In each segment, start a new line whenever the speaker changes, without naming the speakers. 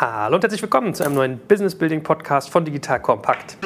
Hallo und herzlich willkommen zu einem neuen Business Building Podcast von Digital Kompakt.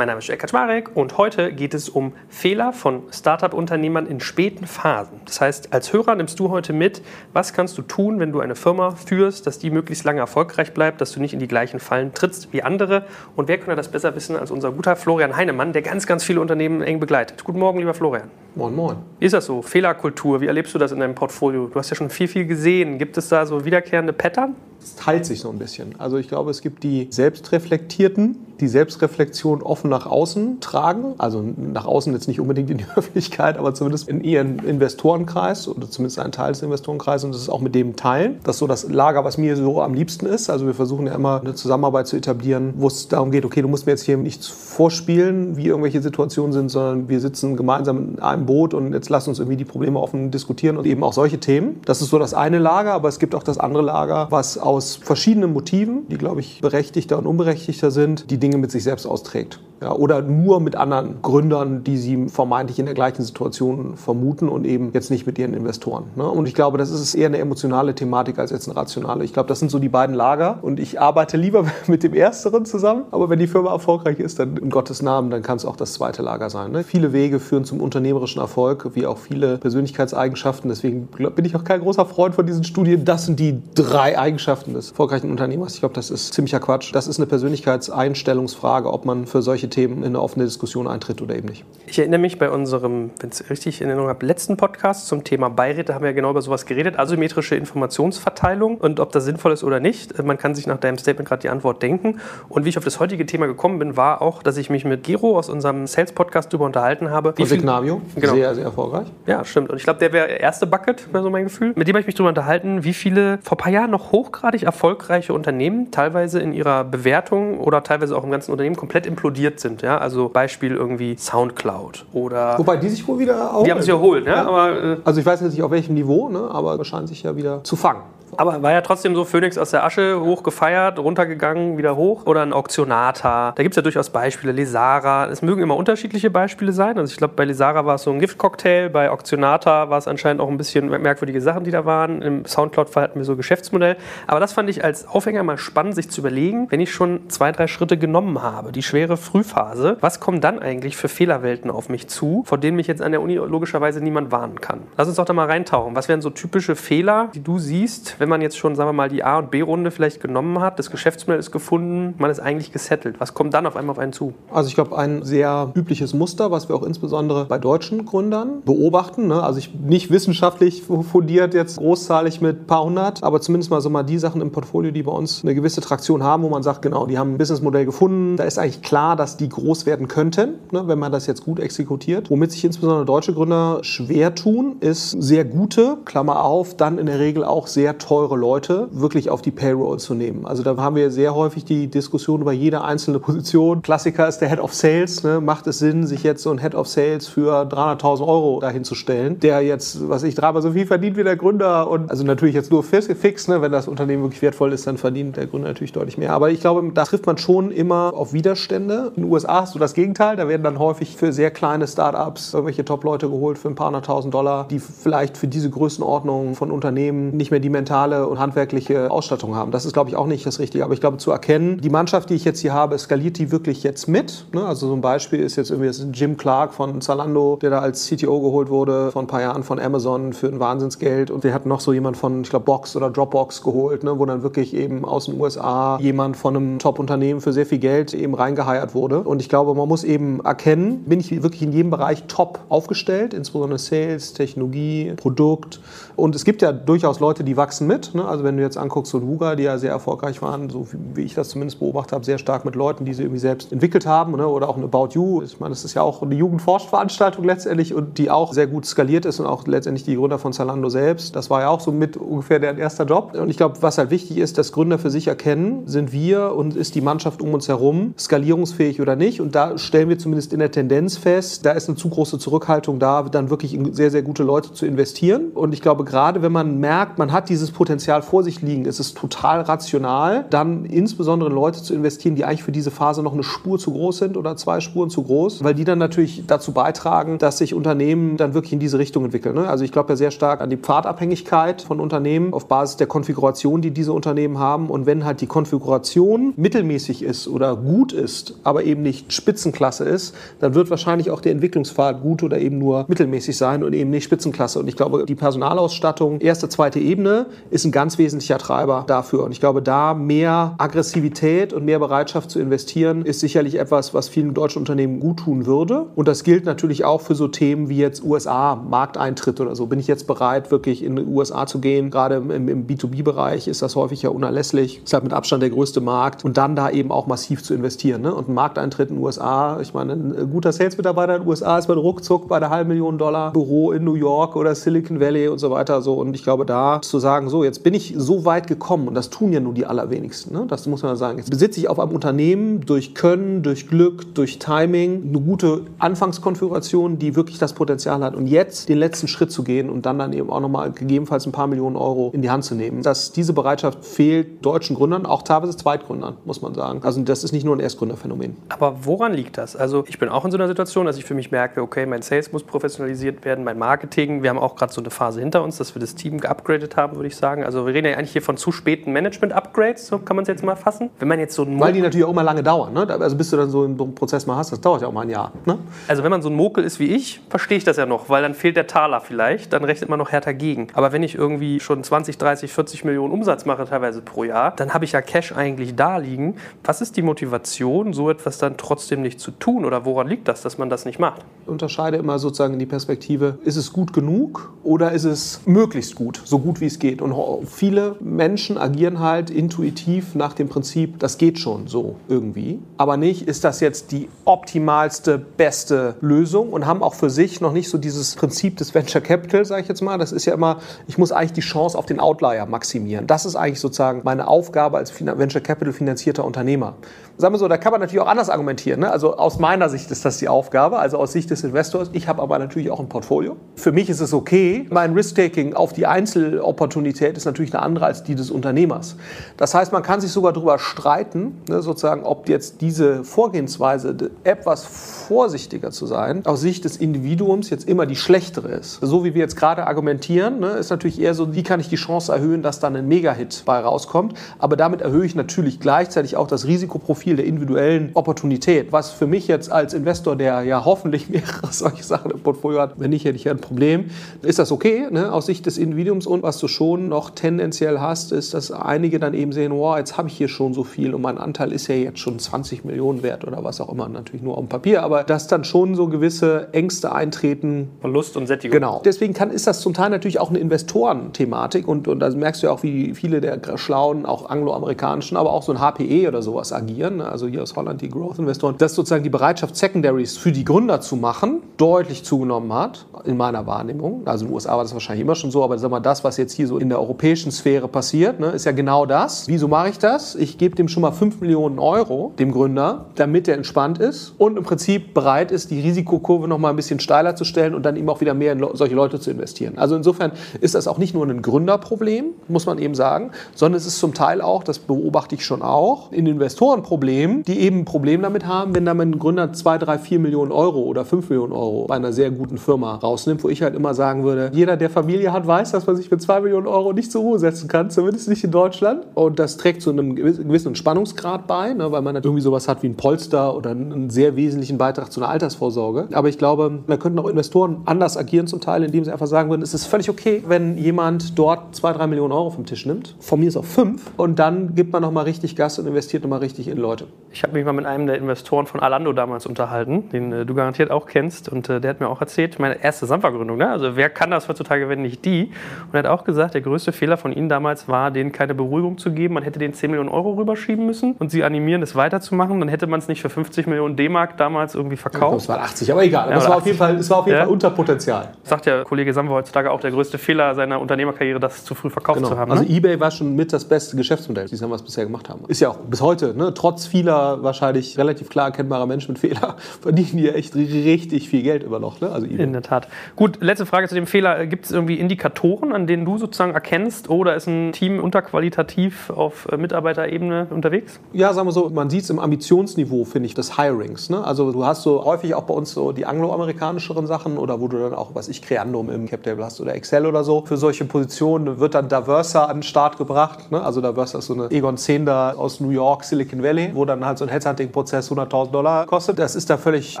Mein Name ist Jörg Kaczmarek und heute geht es um Fehler von Startup-Unternehmern in späten Phasen. Das heißt, als Hörer nimmst du heute mit, was kannst du tun, wenn du eine Firma führst, dass die möglichst lange erfolgreich bleibt, dass du nicht in die gleichen Fallen trittst wie andere. Und wer könnte das besser wissen als unser guter Florian Heinemann, der ganz, ganz viele Unternehmen eng begleitet. Guten Morgen, lieber Florian.
Moin, moin.
Wie ist das so? Fehlerkultur, wie erlebst du das in deinem Portfolio? Du hast ja schon viel, viel gesehen. Gibt es da so wiederkehrende Pattern?
Es teilt sich so ein bisschen. Also ich glaube, es gibt die Selbstreflektierten, die Selbstreflexion offen nach außen tragen. Also nach außen jetzt nicht unbedingt in die Öffentlichkeit, aber zumindest in ihren Investorenkreis oder zumindest einen Teil des Investorenkreises und das ist auch mit dem teilen. Das ist so das Lager, was mir so am liebsten ist. Also wir versuchen ja immer eine Zusammenarbeit zu etablieren, wo es darum geht, okay, du musst mir jetzt hier nichts vorspielen, wie irgendwelche Situationen sind, sondern wir sitzen gemeinsam in einem Boot und jetzt lass uns irgendwie die Probleme offen diskutieren und eben auch solche Themen. Das ist so das eine Lager, aber es gibt auch das andere Lager, was aus verschiedenen Motiven, die glaube ich berechtigter und unberechtigter sind, die Dinge mit sich selbst austrägt. Ja, oder nur mit anderen Gründern, die sie vermeintlich in der gleichen Situation vermuten und eben jetzt nicht mit ihren Investoren. Ne? Und ich glaube, das ist eher eine emotionale Thematik als jetzt eine rationale. Ich glaube, das sind so die beiden Lager und ich arbeite lieber mit dem Ersteren zusammen. Aber wenn die Firma erfolgreich ist, dann in Gottes Namen, dann kann es auch das zweite Lager sein. Ne? Viele Wege führen zum unternehmerischen Erfolg, wie auch viele Persönlichkeitseigenschaften. Deswegen bin ich auch kein großer Freund von diesen Studien. Das sind die drei Eigenschaften des erfolgreichen Unternehmers. Ich glaube, das ist ziemlicher Quatsch. Das ist eine Persönlichkeitseinstellungsfrage, ob man für solche Themen in eine offene Diskussion eintritt oder eben nicht.
Ich erinnere mich bei unserem, wenn ich es richtig in Erinnerung habe, letzten Podcast zum Thema Beiräte haben wir ja genau über sowas geredet, asymmetrische Informationsverteilung und ob das sinnvoll ist oder nicht. Man kann sich nach deinem Statement gerade die Antwort denken. Und wie ich auf das heutige Thema gekommen bin, war auch, dass ich mich mit Gero aus unserem Sales-Podcast darüber unterhalten habe.
Von Signavio, genau. sehr, sehr erfolgreich.
Ja, stimmt. Und ich glaube, der wäre erste Bucket, wäre so mein Gefühl. Mit dem habe ich mich darüber unterhalten, wie viele vor ein paar Jahren noch hochgradig erfolgreiche Unternehmen teilweise in ihrer Bewertung oder teilweise auch im ganzen Unternehmen komplett implodiert sind. Ja? Also Beispiel irgendwie Soundcloud oder.
Wobei die sich wohl wieder
erholen. Die haben sich erholt, ja. ja.
Aber, äh also ich weiß jetzt nicht auf welchem Niveau, ne? aber scheinen sich ja wieder zu fangen.
Aber war ja trotzdem so Phoenix aus der Asche hochgefeiert, runtergegangen, wieder hoch. Oder ein Auktionata. Da gibt es ja durchaus Beispiele. Lesara. Es mögen immer unterschiedliche Beispiele sein. Also ich glaube, bei Lesara war es so ein Giftcocktail. Bei Auktionata war es anscheinend auch ein bisschen merkwürdige Sachen, die da waren. Im Soundcloud-Fall hatten wir so Geschäftsmodell. Aber das fand ich als Aufhänger mal spannend, sich zu überlegen, wenn ich schon zwei, drei Schritte genommen habe, die schwere Frühphase, was kommen dann eigentlich für Fehlerwelten auf mich zu, vor denen mich jetzt an der Uni logischerweise niemand warnen kann? Lass uns doch da mal reintauchen. Was wären so typische Fehler, die du siehst, wenn man jetzt schon, sagen wir mal, die A- und B-Runde vielleicht genommen hat, das Geschäftsmodell ist gefunden, man ist eigentlich gesettelt. Was kommt dann auf einmal auf einen zu?
Also ich glaube, ein sehr übliches Muster, was wir auch insbesondere bei deutschen Gründern beobachten, ne? also ich nicht wissenschaftlich fundiert jetzt großzahlig mit ein paar hundert, aber zumindest mal so mal die Sachen im Portfolio, die bei uns eine gewisse Traktion haben, wo man sagt, genau, die haben ein Businessmodell gefunden, da ist eigentlich klar, dass die groß werden könnten, ne? wenn man das jetzt gut exekutiert. Womit sich insbesondere deutsche Gründer schwer tun, ist sehr gute, Klammer auf, dann in der Regel auch sehr teure Leute wirklich auf die Payroll zu nehmen. Also da haben wir sehr häufig die Diskussion über jede einzelne Position. Klassiker ist der Head of Sales. Ne? Macht es Sinn, sich jetzt so ein Head of Sales für 300.000 Euro dahin zu stellen, der jetzt, was ich, dreimal so viel verdient wie der Gründer und also natürlich jetzt nur fix, ne? wenn das Unternehmen wirklich wertvoll ist, dann verdient der Gründer natürlich deutlich mehr. Aber ich glaube, da trifft man schon immer auf Widerstände. In den USA hast du das Gegenteil. Da werden dann häufig für sehr kleine Startups irgendwelche Top-Leute geholt für ein paar hunderttausend Dollar, die vielleicht für diese Größenordnung von Unternehmen nicht mehr die mentale und handwerkliche Ausstattung haben. Das ist, glaube ich, auch nicht das Richtige. Aber ich glaube, zu erkennen, die Mannschaft, die ich jetzt hier habe, skaliert die wirklich jetzt mit. Ne? Also so ein Beispiel ist jetzt irgendwie Jim Clark von Zalando, der da als CTO geholt wurde vor ein paar Jahren von Amazon für ein Wahnsinnsgeld. Und wir hatten noch so jemand von, ich glaube, Box oder Dropbox geholt, ne? wo dann wirklich eben aus den USA jemand von einem Top-Unternehmen für sehr viel Geld eben reingeheiert wurde. Und ich glaube, man muss eben erkennen, bin ich wirklich in jedem Bereich top aufgestellt, insbesondere Sales, Technologie, Produkt. Und es gibt ja durchaus Leute, die wachsen mit. Ne? Also wenn du jetzt anguckst, so Wuga, die ja sehr erfolgreich waren, so wie ich das zumindest beobachtet habe, sehr stark mit Leuten, die sie irgendwie selbst entwickelt haben. Ne? Oder auch ein About You. Ich meine, das ist ja auch eine Jugendforschveranstaltung letztendlich und die auch sehr gut skaliert ist und auch letztendlich die Gründer von Zalando selbst. Das war ja auch so mit ungefähr deren erster Job. Und ich glaube, was halt wichtig ist, dass Gründer für sich erkennen, sind wir und ist die Mannschaft um uns herum skalierungsfähig oder nicht. Und da stellen wir zumindest in der Tendenz fest, da ist eine zu große Zurückhaltung da, dann wirklich in sehr, sehr gute Leute zu investieren. Und ich glaube, gerade wenn man merkt, man hat dieses Potenzial, Potenzial vor sich liegen, ist es total rational, dann insbesondere in Leute zu investieren, die eigentlich für diese Phase noch eine Spur zu groß sind oder zwei Spuren zu groß, weil die dann natürlich dazu beitragen, dass sich Unternehmen dann wirklich in diese Richtung entwickeln. Ne? Also ich glaube ja sehr stark an die Pfadabhängigkeit von Unternehmen auf Basis der Konfiguration, die diese Unternehmen haben. Und wenn halt die Konfiguration mittelmäßig ist oder gut ist, aber eben nicht Spitzenklasse ist, dann wird wahrscheinlich auch der Entwicklungspfad gut oder eben nur mittelmäßig sein und eben nicht Spitzenklasse. Und ich glaube, die Personalausstattung erste, zweite Ebene ist ein ganz wesentlicher Treiber dafür. Und ich glaube, da mehr Aggressivität und mehr Bereitschaft zu investieren ist sicherlich etwas, was vielen deutschen Unternehmen gut tun würde. Und das gilt natürlich auch für so Themen wie jetzt USA, Markteintritt oder so. Bin ich jetzt bereit, wirklich in die USA zu gehen? Gerade im, im B2B-Bereich ist das häufig ja unerlässlich. Ist halt mit Abstand der größte Markt. Und dann da eben auch massiv zu investieren. Ne? Und ein Markteintritt in den USA, ich meine, ein guter Sales-Mitarbeiter in den USA ist bei ruckzuck bei der halben Million Dollar Büro in New York oder Silicon Valley und so weiter. So. Und ich glaube, da zu sagen, so, jetzt bin ich so weit gekommen, und das tun ja nur die allerwenigsten. Ne? Das muss man sagen. Jetzt besitze ich auf einem Unternehmen durch Können, durch Glück, durch Timing eine gute Anfangskonfiguration, die wirklich das Potenzial hat. Und jetzt den letzten Schritt zu gehen und dann dann eben auch nochmal gegebenenfalls ein paar Millionen Euro in die Hand zu nehmen. Dass diese Bereitschaft fehlt deutschen Gründern, auch teilweise Zweitgründern, muss man sagen. Also das ist nicht nur ein Erstgründerphänomen.
Aber woran liegt das? Also ich bin auch in so einer Situation, dass ich für mich merke, okay, mein Sales muss professionalisiert werden, mein Marketing. Wir haben auch gerade so eine Phase hinter uns, dass wir das Team geupgradet haben, würde ich sagen. Also wir reden ja eigentlich hier von zu späten Management-Upgrades, so kann man es jetzt mal fassen. Wenn man jetzt so
Weil die natürlich auch immer lange dauern. Ne? Also bis du dann so einen Prozess mal hast, das dauert ja auch mal ein Jahr. Ne?
Also wenn man so ein Mokel ist wie ich, verstehe ich das ja noch, weil dann fehlt der Taler vielleicht, dann rechnet man noch härter gegen. Aber wenn ich irgendwie schon 20, 30, 40 Millionen Umsatz mache teilweise pro Jahr, dann habe ich ja Cash eigentlich da liegen. Was ist die Motivation, so etwas dann trotzdem nicht zu tun oder woran liegt das, dass man das nicht macht?
Ich unterscheide immer sozusagen in die Perspektive, ist es gut genug oder ist es möglichst gut, so gut wie es geht. Und viele Menschen agieren halt intuitiv nach dem Prinzip, das geht schon so irgendwie. Aber nicht, ist das jetzt die optimalste, beste Lösung und haben auch für sich noch nicht so dieses Prinzip des Venture Capital, sage ich jetzt mal. Das ist ja immer, ich muss eigentlich die Chance auf den Outlier maximieren. Das ist eigentlich sozusagen meine Aufgabe als Venture Capital finanzierter Unternehmer. Sagen wir so, da kann man natürlich auch anders argumentieren. Ne? Also aus meiner Sicht ist das die Aufgabe, also aus Sicht des Investors. Ich habe aber natürlich auch ein Portfolio. Für mich ist es okay. Mein Risk-Taking auf die Einzelopportunität ist natürlich eine andere als die des Unternehmers. Das heißt, man kann sich sogar darüber streiten, ne, sozusagen, ob jetzt diese Vorgehensweise, etwas vorsichtiger zu sein, aus Sicht des Individuums jetzt immer die schlechtere ist. So wie wir jetzt gerade argumentieren, ne, ist natürlich eher so, wie kann ich die Chance erhöhen, dass dann ein Mega-Hit bei rauskommt. Aber damit erhöhe ich natürlich gleichzeitig auch das Risikoprofil der individuellen Opportunität. Was für mich jetzt als Investor, der ja hoffentlich mehrere solche Sachen im Portfolio hat, wenn nicht, hätte ich ja ein Problem, ist das okay ne, aus Sicht des Individuums. Und was du schon noch tendenziell hast, ist, dass einige dann eben sehen, wow, jetzt habe ich hier schon so viel und mein Anteil ist ja jetzt schon 20 Millionen wert oder was auch immer, natürlich nur auf dem Papier, aber dass dann schon so gewisse Ängste eintreten.
Verlust und Sättigung.
Genau. Deswegen kann, ist das zum Teil natürlich auch eine Investorenthematik und, und da merkst du ja auch, wie viele der schlauen, auch angloamerikanischen, aber auch so ein HPE oder sowas agieren, ne, also hier aus Holland die Growth-Investoren, dass sozusagen die Bereitschaft, Secondaries für die Gründer zu machen, deutlich zugenommen hat, in meiner Wahrnehmung. Also in den USA war das wahrscheinlich immer schon so, aber sag mal, das, was jetzt hier so in der europäischen Sphäre passiert, ne, ist ja genau das. Wieso mache ich das? Ich gebe dem schon mal 5 Millionen Euro, dem Gründer, damit er entspannt ist und im Prinzip bereit ist, die Risikokurve noch mal ein bisschen steiler zu stellen und dann eben auch wieder mehr in solche Leute zu investieren. Also insofern ist das auch nicht nur ein Gründerproblem, muss man eben sagen, sondern es ist zum Teil auch, das beobachte ich schon auch, ein Investorenproblem, die eben ein Problem damit haben, wenn da ein Gründer 2, 3, 4 Millionen Euro oder 5 Millionen Euro bei einer sehr guten Firma rausnimmt, wo ich halt immer sagen würde, jeder, der Familie hat, weiß, dass man sich mit 2 Millionen Euro nicht zur Ruhe setzen kann, zumindest nicht in Deutschland. Und das trägt zu einem gewissen Entspannungsgrad bei, ne, weil man halt irgendwie sowas hat wie ein Polster oder einen sehr wesentlichen Beitrag zu einer Altersvorsorge. Aber ich glaube, da könnten auch Investoren anders agieren zum Teil, indem sie einfach sagen würden, es ist völlig okay, wenn jemand dort 2, 3 Millionen Euro vom Tisch nimmt. Von mir ist auch 5. Und dann gibt man nochmal richtig Gas und investiert nochmal richtig in Leute.
Ich habe mich mal mit einem der Investoren von Alando damals unterhalten, den äh, du garantiert auch kennst. Und äh, der hat mir auch erzählt, meine erste Sampa-Gründung, ne? also wer kann das heutzutage, wenn nicht die? Und er hat auch gesagt, der größte Fehler von ihnen damals war, denen keine Beruhigung zu geben. Man hätte denen 10 Millionen Euro rüberschieben müssen und sie animieren, das weiterzumachen. Dann hätte man es nicht für 50 Millionen D-Mark damals irgendwie verkauft.
Das war 80, aber egal. Ja, es, war auf jeden Fall, es war auf jeden ja. Fall unter Potenzial.
sagt ja Kollege Samwer heutzutage auch, der größte Fehler seiner Unternehmerkarriere, das zu früh verkauft
Genau.
zu haben.
Also
ne?
eBay war schon mit das beste Geschäftsmodell, die es bisher gemacht haben. Ist ja auch bis heute, ne? trotz vieler wahrscheinlich relativ klar erkennbarer Managementfehler, verdienen die ja echt richtig viel Geld immer noch. Ne? Also eBay.
In der Tat. Gut, letzte Frage zu dem Fehler. Gibt es irgendwie Indikatoren, an denen du sozusagen erkennst, oder ist ein Team unterqualitativ auf äh, Mitarbeiterebene unterwegs?
Ja, sagen wir so, man sieht es im Ambitionsniveau, finde ich, des Hirings. Ne? Also du hast so häufig auch bei uns so die angloamerikanischeren Sachen oder wo du dann auch, was ich, Creandum im CapTable hast oder Excel oder so. Für solche Positionen wird dann Diversa an den Start gebracht. Ne? Also Diversa ist so eine Egon Zehnder aus New York, Silicon Valley, wo dann halt so ein Headhunting-Prozess 100.000 Dollar kostet. Das ist da völlig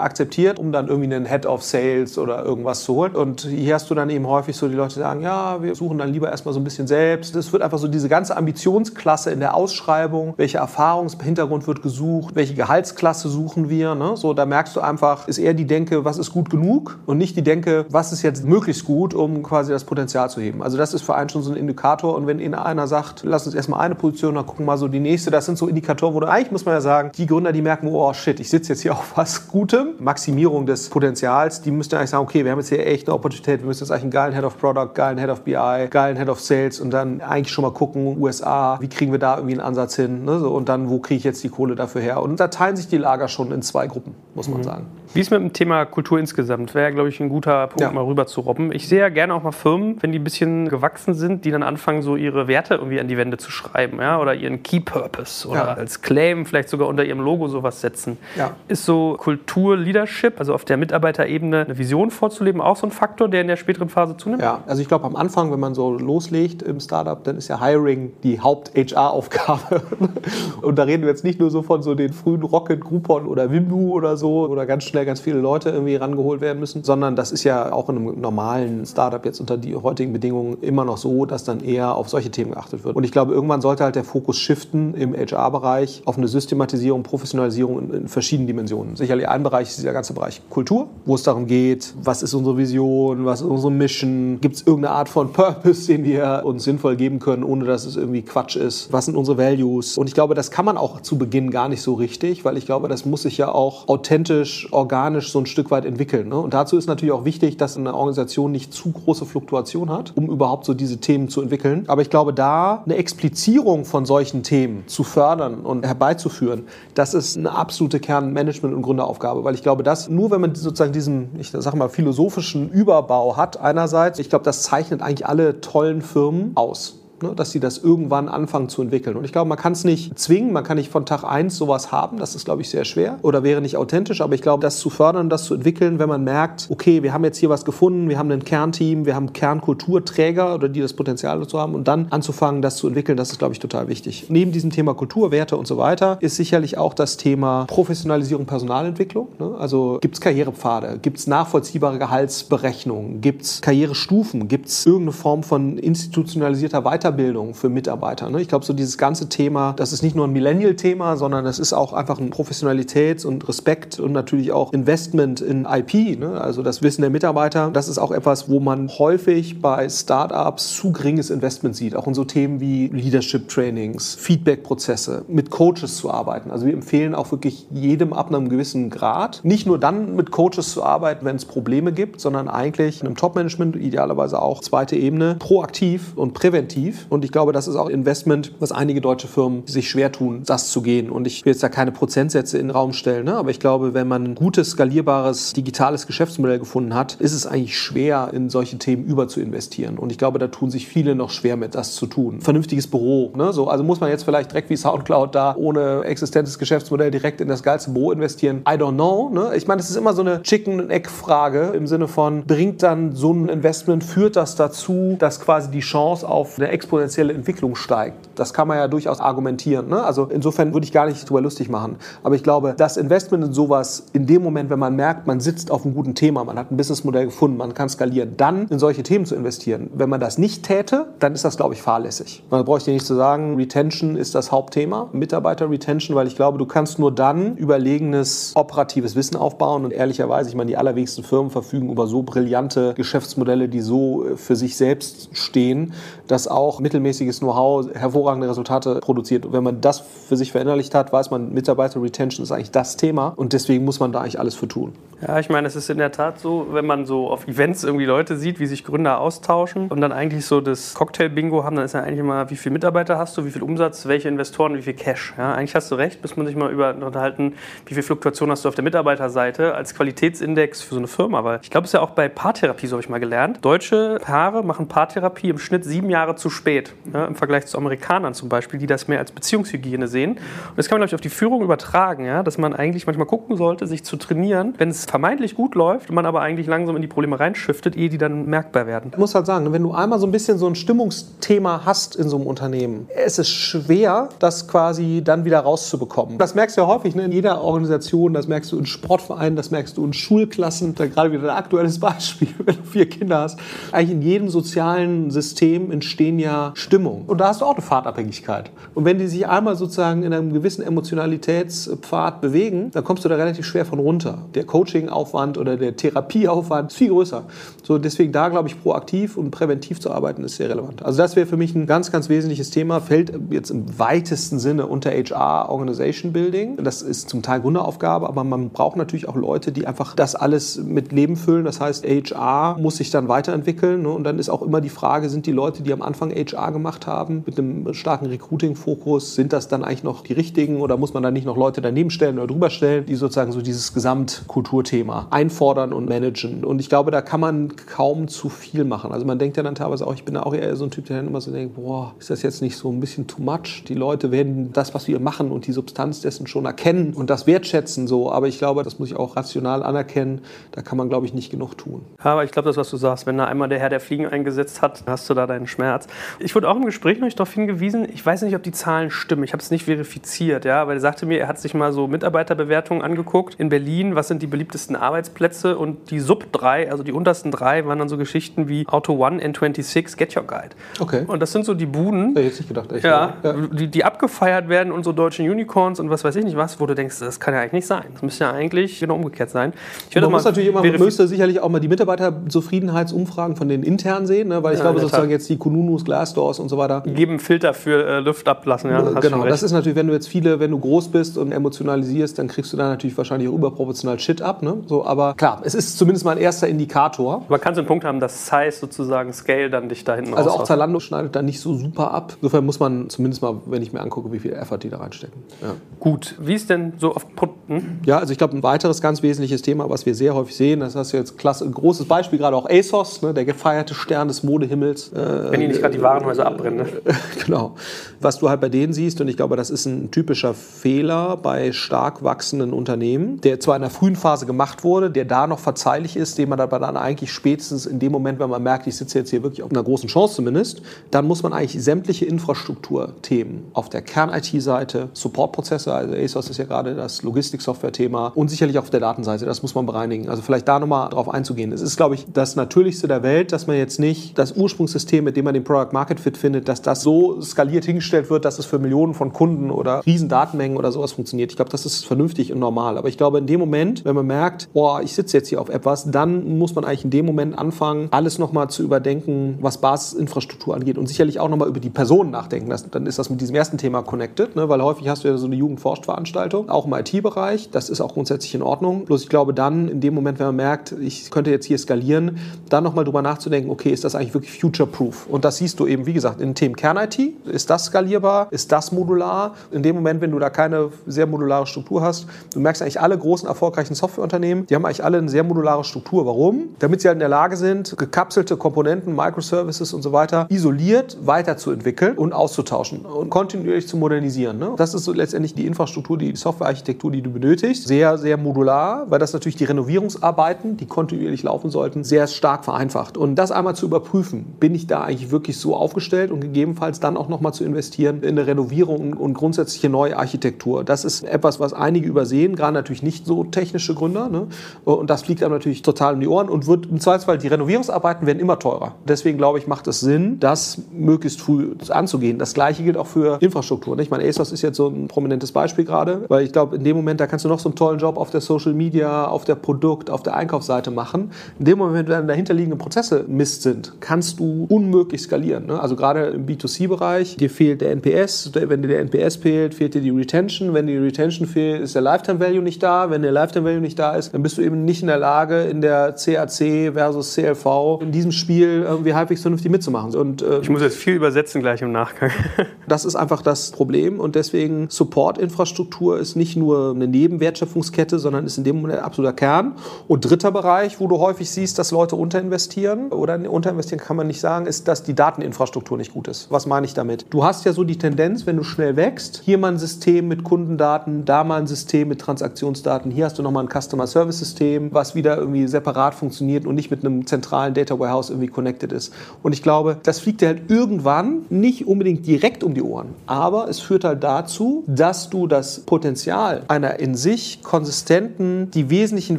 akzeptiert, um dann irgendwie einen Head of Sales oder irgendwas zu holen. Und hier hast du dann eben häufig so die Leute, die sagen, ja, wir suchen dann lieber erstmal so ein bisschen selbst. Es wird einfach so diese ganze Ambitionsklasse in der Ausschreibung, welche Erfahrungshintergrund wird gesucht, welche Gehaltsklasse suchen wir. Ne? So, da merkst du einfach, ist eher die Denke, was ist gut genug und nicht die Denke, was ist jetzt möglichst gut, um quasi das Potenzial zu heben. Also das ist für einen schon so ein Indikator. Und wenn Ihnen einer sagt, lass uns erstmal eine Position, dann gucken wir mal so die nächste, das sind so Indikatoren, wo du eigentlich, muss man ja sagen, die Gründer, die merken, oh shit, ich sitze jetzt hier auf was Gutem, Maximierung des Potenzials, die müssten eigentlich sagen, okay, wir haben jetzt hier echt eine Opportunität, wir müssen jetzt eigentlich einen geilen Head of Product, geilen Head of BI, geilen Head of Sales und dann eigentlich schon mal gucken, USA, wie kriegen wir da irgendwie einen Ansatz hin ne? und dann, wo kriege ich jetzt die Kohle dafür her? Und da teilen sich die Lager schon in zwei Gruppen, muss man sagen.
Wie ist mit dem Thema Kultur insgesamt? Wäre, glaube ich, ein guter Punkt,
Ja.
mal rüber zu robben. Ich sehe ja gerne auch mal Firmen, wenn die ein bisschen gewachsen sind, die dann anfangen, so ihre Werte irgendwie an die Wände zu schreiben, ja, oder ihren Key Purpose oder
Ja.
als Claim vielleicht sogar unter ihrem Logo sowas setzen.
Ja.
Ist so Kultur, Leadership, also auf der Mitarbeiterebene eine Vision vorzuleben, auch so ein Faktor, der in der späteren Phase zunimmt?
Ja, also ich glaube am Anfang, wenn man so loslegt im Startup, dann ist ja Hiring die Haupt-HR-Aufgabe. Und da reden wir jetzt nicht nur so von so den frühen Rocket, Groupon oder Wimdu oder so, oder ganz schnell ganz viele Leute irgendwie rangeholt werden müssen, sondern das ist ja auch in einem normalen Startup jetzt unter die heutigen Bedingungen immer noch so, dass dann eher auf solche Themen geachtet wird. Und ich glaube, irgendwann sollte halt der Fokus shiften im HR-Bereich auf eine Systematisierung, Professionalisierung in, in verschiedenen Dimensionen. Sicherlich ein Bereich ist dieser ganze Bereich Kultur, wo es darum geht, was ist unsere Vision, was ist unsere Mission, gibt es irgendeine Art von Purpose, den wir uns sinnvoll geben können, ohne dass es irgendwie Quatsch ist, was sind unsere Values. Und ich glaube, das kann man auch zu Beginn gar nicht so richtig, weil ich glaube, das muss sich ja auch authentisch, organisch so ein Stück weit entwickeln. Ne? Und dazu ist natürlich auch wichtig, dass eine Organisation nicht zu große Fluktuation hat, um überhaupt so diese Themen zu entwickeln. Aber ich glaube, da eine Explizierung von solchen Themen zu fördern und herbeizuführen, das ist eine absolute Kernmanagement- und Gründeraufgabe, weil ich glaube, dass nur wenn man sozusagen diesen, ich sag mal, philosophischen Überbau hat einerseits, ich glaube, das zeichnet eigentlich alle tollen Firmen aus ne, dass sie das irgendwann anfangen zu entwickeln. Und ich glaube, man kann es nicht zwingen, man kann nicht von Tag eins sowas haben, das ist, glaube ich, sehr schwer oder wäre nicht authentisch, aber ich glaube, das zu fördern, das zu entwickeln, wenn man merkt, okay, wir haben jetzt hier was gefunden, wir haben ein Kernteam, wir haben Kernkulturträger oder die das Potenzial dazu haben und dann anzufangen, das zu entwickeln, das ist, glaube ich, total wichtig. Neben diesem Thema Kultur, Werte und so weiter ist sicherlich auch das Thema Professionalisierung, Personalentwicklung. Ne? Also gibt es Karrierepfade, gibt es nachvollziehbare Gehaltsberechnungen, gibt es Karrierestufen, gibt es irgendeine Form von institutionalisierter Weiterbildung für Mitarbeiter. Ne? Ich glaube, so dieses ganze Thema, das ist nicht nur ein Millennial-Thema, sondern das ist auch einfach ein Professionalitäts- und Respekt und natürlich auch Investment in IP, ne? also das Wissen der Mitarbeiter. Das ist auch etwas, wo man häufig bei Startups zu geringes Investment sieht. Auch in so Themen wie Leadership-Trainings, Feedback-Prozesse, mit Coaches zu arbeiten. Also wir empfehlen auch wirklich jedem ab einem gewissen Grad, nicht nur dann mit Coaches zu arbeiten, wenn es Probleme gibt, sondern eigentlich in einem Top-Management, idealerweise auch zweite Ebene, proaktiv und präventiv. Und ich glaube, das ist auch Investment, was einige deutsche Firmen sich schwer tun, das zu gehen. Und ich will jetzt da keine Prozentsätze in den Raum stellen, ne? aber ich glaube, wenn man ein gutes, skalierbares, digitales Geschäftsmodell gefunden hat, ist es eigentlich schwer, in solche Themen über zu investieren. Und ich glaube, da tun sich viele noch schwer mit, das zu tun. Vernünftiges Büro, ne? so, also muss man jetzt vielleicht direkt wie Soundcloud da ohne existentes Geschäftsmodell direkt in das geilste Büro investieren? I don't know. Ne? Ich meine, es ist immer so eine Chicken-and-Egg-Frage im Sinne von, bringt dann so ein Investment, führt das dazu, dass quasi die Chance auf eine exponentielle Entwicklung steigt? Das kann man ja durchaus argumentieren. Ne? Also insofern würde ich gar nicht drüber lustig machen. Aber ich glaube, das Investment in sowas, in dem Moment, wenn man merkt, man sitzt auf einem guten Thema, man hat ein Businessmodell gefunden, man kann skalieren, dann in solche Themen zu investieren. Wenn man das nicht täte, dann ist das, glaube ich, fahrlässig. Ich dir nicht zu sagen, Retention ist das Hauptthema, Mitarbeiter-Retention, weil ich glaube, du kannst nur dann überlegenes operatives Wissen aufbauen und ehrlicherweise, ich meine, die allerwenigsten Firmen verfügen über so brillante Geschäftsmodelle, die so äh, für sich selbst stehen, dass auch mittelmäßiges Know-how hervorragende Resultate produziert. Und wenn man das für sich verinnerlicht hat, weiß man, Mitarbeiter-Retention ist eigentlich das Thema und deswegen muss man da eigentlich alles für tun.
Ja, ich meine, es ist in der Tat so, wenn man so auf Events irgendwie Leute sieht, wie sich Gründer austauschen und dann eigentlich so das Cocktail-Bingo haben, dann ist ja eigentlich immer, wie viele Mitarbeiter hast du, wie viel Umsatz, welche Investoren, wie viel Cash. Ja, eigentlich hast du recht, muss man sich mal über unterhalten, wie viel Fluktuation hast du auf der Mitarbeiterseite als Qualitätsindex für so eine Firma. Weil ich glaube, es ist ja auch bei Paartherapie, so habe ich mal gelernt. Deutsche Paare machen Paartherapie im Schnitt sieben Jahre zu spät. Ja, Im Vergleich zu Amerikanern zum Beispiel, die das mehr als Beziehungshygiene sehen. Und das kann man, glaube ich, auf die Führung übertragen, ja, dass man eigentlich manchmal gucken sollte, sich zu trainieren, wenn es vermeintlich gut läuft, man aber eigentlich langsam in die Probleme reinschiftet, ehe die dann merkbar werden.
Ich muss halt sagen, wenn du einmal so ein bisschen so ein Stimmungsthema hast in so einem Unternehmen, es ist schwer, das quasi dann wieder rauszubekommen. Das merkst du ja häufig ne, in jeder Organisation, das merkst du in Sportvereinen, das merkst du in Schulklassen, da gerade wieder ein aktuelles Beispiel, wenn du vier Kinder hast. Eigentlich in jedem sozialen System entstehen ja Stimmungen. Und da hast du auch eine Fahrtabhängigkeit. Und wenn die sich einmal sozusagen in einem gewissen Emotionalitätspfad bewegen, dann kommst du da relativ schwer von runter. Der Coachingaufwand oder der Therapieaufwand ist viel größer. So, deswegen da, glaube ich, proaktiv und präventiv zu arbeiten, ist sehr relevant. Also das wäre für mich ein ganz, ganz wesentliches Thema. Fällt jetzt im weitesten Sinne unter HR Organization Building. Das ist zum Teil Gründeraufgabe, aber man braucht natürlich auch Leute, die einfach das alles mit Leben füllen. Das heißt, HR muss sich dann weiterentwickeln. Ne? Und dann ist auch immer die Frage, sind die Leute, die am Anfang HR gemacht haben, mit einem starken Recruiting-Fokus, sind das dann eigentlich noch die richtigen oder muss man da nicht noch Leute daneben stellen oder drüber stellen, die sozusagen so dieses Gesamtkulturthema einfordern und managen. Und ich glaube, da kann man kaum zu viel machen. Also man denkt ja dann teilweise auch, ich bin auch eher so ein Typ, der dann immer so denkt, boah, ist das jetzt nicht so ein bisschen too much? Die Leute werden das, was wir machen und die Substanz dessen schon erkennen und das wertschätzen so. Aber ich glaube, das muss ich auch rational anerkennen. Da kann man, glaube ich, nicht genug tun.
Aber ich glaube, das, was du sagst, wenn da einmal der Herr der Fliegen eingesetzt hat, hast du da deinen Schmerz. Ich wurde auch im Gespräch noch darauf hingewiesen, ich weiß nicht, ob die Zahlen stimmen. Ich habe es nicht verifiziert, ja, aber er sagte mir, er hat sich mal so Mitarbeiterbewertungen angeguckt in Berlin, was sind die beliebtesten Arbeitsplätze und die Sub 3, also die untersten drei, waren dann so Geschichten wie Auto One N26, Get Your Guide.
Okay.
Und das sind so die Buden,
ich jetzt nicht gedacht. Echt,
ja,
ja.
Die, die abgefeiert werden und so deutschen Unicorns und was weiß ich nicht was, wo du denkst, das kann ja eigentlich nicht sein. Das müsste ja eigentlich genau umgekehrt sein. Ich
Man muss natürlich immer, man müsste sicherlich auch mal die Mitarbeiterzufriedenheitsumfragen von den intern sehen, ne? weil ich
Ja,
glaube sozusagen jetzt die Kununus, Glassdoors und so weiter.
geben Filter für äh, Luft ablassen. Ja, schon
genau, das ist natürlich, wenn du jetzt viele, wenn du groß bist und emotionalisierst, dann kriegst du da natürlich wahrscheinlich auch überproportional Shit ab. Ne? So, aber klar, es ist zumindest mal ein erster Indikator.
Man kann so einen Punkt haben, dass Size sozusagen Scale dann dich da hinten
Also auch. Zalando schneidet da nicht so super ab. Insofern muss man zumindest mal, wenn ich mir angucke, wie viel Effort die da reinstecken. Ja.
Gut. Wie ist denn so auf Produkten?
Ja, also ich glaube, ein weiteres ganz wesentliches Thema, was wir sehr häufig sehen, das hast du jetzt klasse, ein großes Beispiel, gerade auch ASOS, ne, der gefeierte Stern des Modehimmels. Äh,
Wenn die nicht gerade die Warenhäuser abbrennen. Ne?
genau. Was du halt bei denen siehst, und ich glaube, das ist ein typischer Fehler bei stark wachsenden Unternehmen, der zwar in der frühen Phase gemacht wurde, der da noch verzeihlich ist, den man aber dann eigentlich spätestens in dem Moment, wenn man merkt, ich sitze jetzt hier wirklich auf einer großen Chance zumindest, dann muss man eigentlich sämtliche Infrastrukturthemen auf der Kern-IT-Seite, Supportprozesse, also ASOS ist ja gerade das Logistik-Software-Thema und sicherlich auf der Datenseite, das muss man bereinigen. Also vielleicht da nochmal drauf einzugehen. Es ist, glaube ich, das Natürlichste der Welt, dass man jetzt nicht das Ursprungssystem, mit dem man den Product Market Fit findet, dass das so skaliert hingestellt wird, dass es für Millionen von Kunden oder riesen Datenmengen oder sowas funktioniert. Ich glaube, das ist vernünftig und normal. Aber ich glaube, in dem Moment, wenn man merkt, boah, ich sitze jetzt hier auf etwas, dann muss man eigentlich in dem Moment anfangen, alles nochmal zu überdenken, was Basisinfrastruktur angeht und sicherlich auch nochmal über die Personen nachdenken. Das, dann ist das mit diesem ersten Thema connected, ne? weil häufig hast du ja so eine Jugendforscht-Veranstaltung, auch im IT-Bereich. Das ist auch grundsätzlich in Ordnung. Bloß ich glaube, dann in dem Moment, wenn man merkt, ich könnte jetzt hier skalieren, dann nochmal drüber nachzudenken, okay, ist das eigentlich wirklich future-proof? Und das siehst du eben, wie gesagt, in den Themen Kern-IT. Ist das skalierbar? Ist das modular? In dem Moment, wenn du da keine sehr modulare Struktur hast, du merkst eigentlich alle großen erfolgreichen Softwareunternehmen, die haben eigentlich alle eine sehr modulare Struktur. Warum? Damit sie halt in der Lage sind, gekapselte Komponenten, Microservices und so weiter isoliert weiterzuentwickeln und auszutauschen und kontinuierlich zu modernisieren. Ne? Das ist so letztendlich die Infrastruktur, die Softwarearchitektur, die du benötigst. Sehr, sehr modular, weil das natürlich die Renovierungsarbeiten, die kontinuierlich laufen sollten, sehr stark vereinfacht. Und das einmal zu überprüfen, bin ich da eigentlich wirklich so aufgestellt und gegebenenfalls dann auch nochmal zu investieren in eine Renovierung und grundsätzliche neue Architektur. Das ist etwas, was einige übersehen, gerade natürlich nicht so technische Gründer. Ne? Und das fliegt einem natürlich total um die Ohren und wird im Zweifelsfall, die Renovierungsarbeiten werden immer teurer. Deswegen glaube ich, macht es Sinn, das möglichst früh anzugehen. Das gleiche gilt auch für Infrastruktur. ne? Ich meine, ASOS ist jetzt so ein prominentes Beispiel gerade, weil ich glaube, in dem Moment, da kannst du noch so einen tollen Job auf der Social Media, auf der Produkt, auf der Einkaufsseite machen. In dem Moment, wenn dahinterliegende Prozesse Mist sind, kannst du unmöglich skalieren. Ne? Also gerade im B2C-Bereich, dir fehlt der NPS. Wenn dir der NPS fehlt, fehlt dir die Retention. Wenn die Retention fehlt, ist der Lifetime Value nicht da. Wenn der Lifetime Value nicht da da ist, dann bist du eben nicht in der Lage, in der CAC versus CLV in diesem Spiel irgendwie halbwegs vernünftig mitzumachen. Und,
äh, ich muss jetzt viel übersetzen gleich im Nachgang.
das ist einfach das Problem und deswegen Support-Infrastruktur ist nicht nur eine Nebenwertschöpfungskette, sondern ist in dem Moment ein absoluter Kern. Und dritter Bereich, wo du häufig siehst, dass Leute unterinvestieren oder unterinvestieren kann man nicht sagen, ist, dass die Dateninfrastruktur nicht gut ist. Was meine ich damit? Du hast ja so die Tendenz, wenn du schnell wächst, hier mal ein System mit Kundendaten, da mal ein System mit Transaktionsdaten, hier hast du nochmal ein Customer Service System, was wieder irgendwie separat funktioniert und nicht mit einem zentralen Data Warehouse irgendwie connected ist. Und ich glaube, das fliegt dir halt irgendwann nicht unbedingt direkt um die Ohren, aber es führt halt dazu, dass du das Potenzial einer in sich konsistenten, die wesentlichen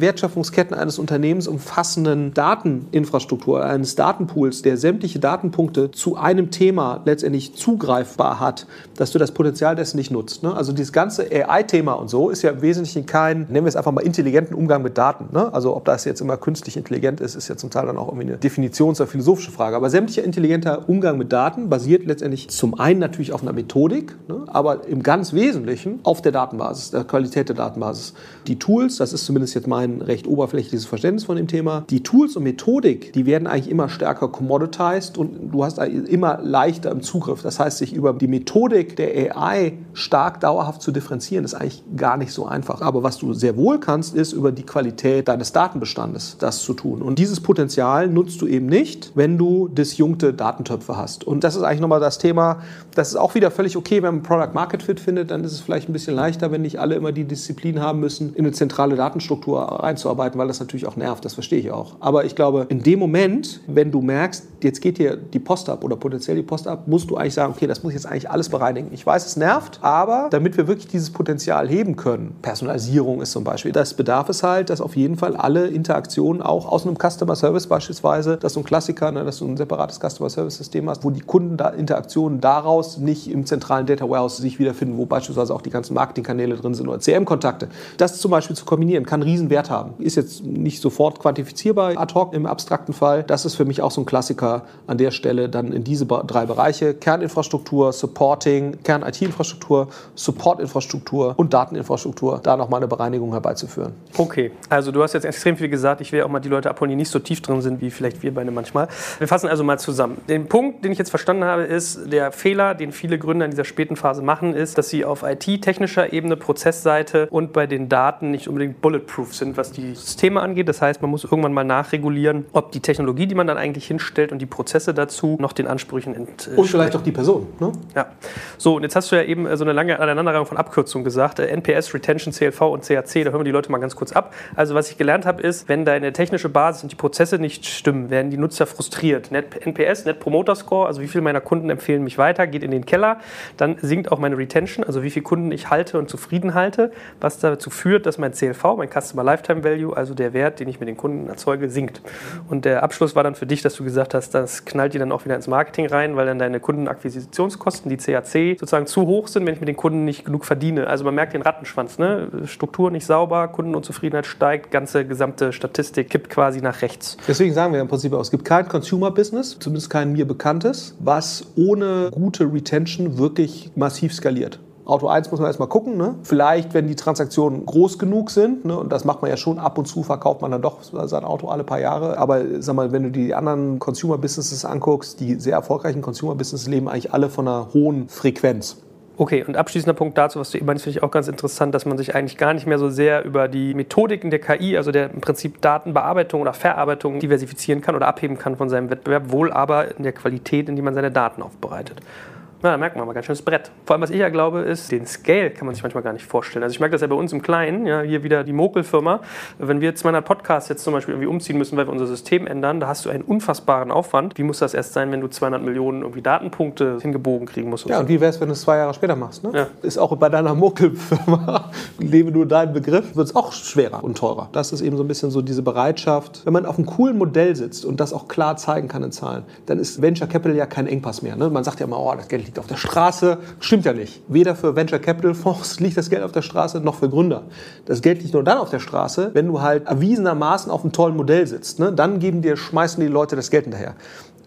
Wertschöpfungsketten eines Unternehmens umfassenden Dateninfrastruktur, eines Datenpools, der sämtliche Datenpunkte zu einem Thema letztendlich zugreifbar hat, dass du das Potenzial dessen nicht nutzt. Ne? Also dieses ganze AI-Thema und so ist ja im Wesentlichen kein, nennen wir es einfach mal, intelligenten Umgang mit Daten. Ne? Also ob das jetzt immer künstlich intelligent ist, ist ja zum Teil dann auch irgendwie eine Definitions- oder philosophische Frage. Aber sämtlicher intelligenter Umgang mit Daten basiert letztendlich zum einen natürlich auf einer Methodik, ne? aber im ganz Wesentlichen auf der Datenbasis, der Qualität der Datenbasis. Die Tools, das ist zumindest jetzt mein recht oberflächliches Verständnis von dem Thema, die Tools und Methodik, die werden eigentlich immer stärker commoditized und du hast immer leichter im Zugriff. Das heißt, sich über die Methodik der AI stark dauerhaft zu differenzieren, ist eigentlich gar nicht so einfach. Aber was du sehr wohl kannst, ist über die Qualität deines Datenbestandes das zu tun. Und dieses Potenzial nutzt du eben nicht, wenn du disjunkte Datentöpfe hast. Und das ist eigentlich nochmal das Thema, das ist auch wieder völlig okay, wenn man Product Market Fit findet, dann ist es vielleicht ein bisschen leichter, wenn nicht alle immer die Disziplin haben müssen, in eine zentrale Datenstruktur einzuarbeiten, weil das natürlich auch nervt, das verstehe ich auch. Aber ich glaube, in dem Moment, wenn du merkst, jetzt geht hier die Post ab oder potenziell die Post ab, musst du eigentlich sagen, okay, das muss ich jetzt eigentlich alles bereinigen. Ich weiß, es nervt, aber damit wir wirklich dieses Potenzial heben können, Personalisierung ist zum Beispiel, das bedarf es halt, dass auf jeden Fall alle Interaktionen auch aus einem Customer Service beispielsweise, das ist so ein Klassiker, ne, dass du ein separates Customer Service System hast, wo die Kundeninteraktionen daraus nicht im zentralen Data Warehouse sich wiederfinden, wo beispielsweise auch die ganzen Marketingkanäle drin sind oder CM-Kontakte. Das zum Beispiel zu kombinieren, kann einen Riesenwert haben. Ist jetzt nicht sofort quantifizierbar ad hoc im abstrakten Fall. Das ist für mich auch so ein Klassiker an der Stelle dann in diese drei Bereiche. Kerninfrastruktur, Supporting, Kern-IT-Infrastruktur, Support-Infrastruktur und Dateninfrastruktur, da nochmal eine Bereinigung herbeizuführen.
Okay, also du hast jetzt extrem viel gesagt. Ich will auch mal die Leute abholen, die nicht so tief drin sind, wie vielleicht wir beide manchmal. Wir fassen also mal zusammen. Den Punkt, den ich jetzt verstanden habe, ist, der Fehler, den viele Gründer in dieser späten Phase machen, ist, dass sie auf IT-technischer Ebene, Prozessseite und bei den Daten nicht unbedingt bulletproof sind, was die Systeme angeht. Das heißt, man muss irgendwann mal nachregulieren, ob die Technologie, die man dann eigentlich hinstellt und die Prozesse dazu noch den Ansprüchen
entsprechen. Und vielleicht auch die Person. Ne?
Ja. So, und jetzt hast du ja eben so eine lange Aneinanderreihung von Abkürzungen gesagt. Äh, NPS, Retention, CLV und CAC, da hören wir die Leute mal ganz kurz ab. Also was ich gelernt habe, ist, wenn deine technische Basis und die Prozesse nicht stimmen, werden die Nutzer frustriert. Net, NPS, Net Promoter Score, also wie viele meiner Kunden empfehlen mich weiter, geht in den Keller. Dann sinkt auch meine Retention, also wie viele Kunden ich halte und zufrieden halte, was dazu führt, dass mein CLV, mein Customer Lifetime Value, also der Wert, den ich mit den Kunden erzeuge, sinkt. Und der Abschluss war dann für dich, dass du gesagt hast, das knallt dir dann auch wieder ins Marketing rein, weil dann deine Kundenakquisitionskosten, die CAC, sozusagen zu hoch sind, wenn ich mit den Kunden nicht genug verdiene. Also man merkt den Rattenschwanz. Ne? Struktur nicht sauber, Kundenunzufriedenheit steigt, ganze gesamte Statistik kippt quasi nach rechts.
Deswegen sagen wir im Prinzip auch, es gibt kein Consumer-Business, zumindest kein mir bekanntes, was ohne gute Retention wirklich massiv skaliert. Auto 1 muss man erstmal gucken. Ne? Vielleicht, wenn die Transaktionen groß genug sind, ne? und das macht man ja schon, ab und zu verkauft man dann doch sein Auto alle paar Jahre. Aber sag mal, wenn du die anderen Consumer-Businesses anguckst, die sehr erfolgreichen Consumer-Businesses leben eigentlich alle von einer hohen Frequenz.
Okay, und abschließender Punkt dazu, was du eben meinst, finde ich auch ganz interessant, dass man sich eigentlich gar nicht mehr so sehr über die Methodiken der KI, also der im Prinzip Datenbearbeitung oder Verarbeitung diversifizieren kann oder abheben kann von seinem Wettbewerb, wohl aber in der Qualität, in die man seine Daten aufbereitet. Na, da merkt man mal ganz schönes Brett. Vor allem, was ich ja glaube, ist, den Scale kann man sich manchmal gar nicht vorstellen. Also ich merke das ja bei uns im Kleinen, ja, hier wieder die Mokel-Firma. Wenn wir 200 Podcasts jetzt zum Beispiel irgendwie umziehen müssen, weil wir unser System ändern, da hast du einen unfassbaren Aufwand. Wie muss das erst sein, wenn du 200 Millionen irgendwie Datenpunkte hingebogen kriegen musst?
Ja, und wie wäre es, wenn du es zwei Jahre später machst? Ne? Ja. Ist auch bei deiner Mokel-Firma, lebe nur deinen Begriff, wird es auch schwerer und teurer. Das ist eben so ein bisschen so diese Bereitschaft. Wenn man auf einem coolen Modell sitzt und das auch klar zeigen kann in Zahlen, dann ist Venture Capital ja kein Engpass mehr. Ne? Man sagt ja immer, oh, das Geld liegt liegt auf der Straße. Stimmt ja nicht. Weder für Venture Capital Fonds liegt das Geld auf der Straße, noch für Gründer. Das Geld liegt nur dann auf der Straße, wenn du halt erwiesenermaßen auf einem tollen Modell sitzt. Ne? Dann geben dir, schmeißen die Leute das Geld hinterher.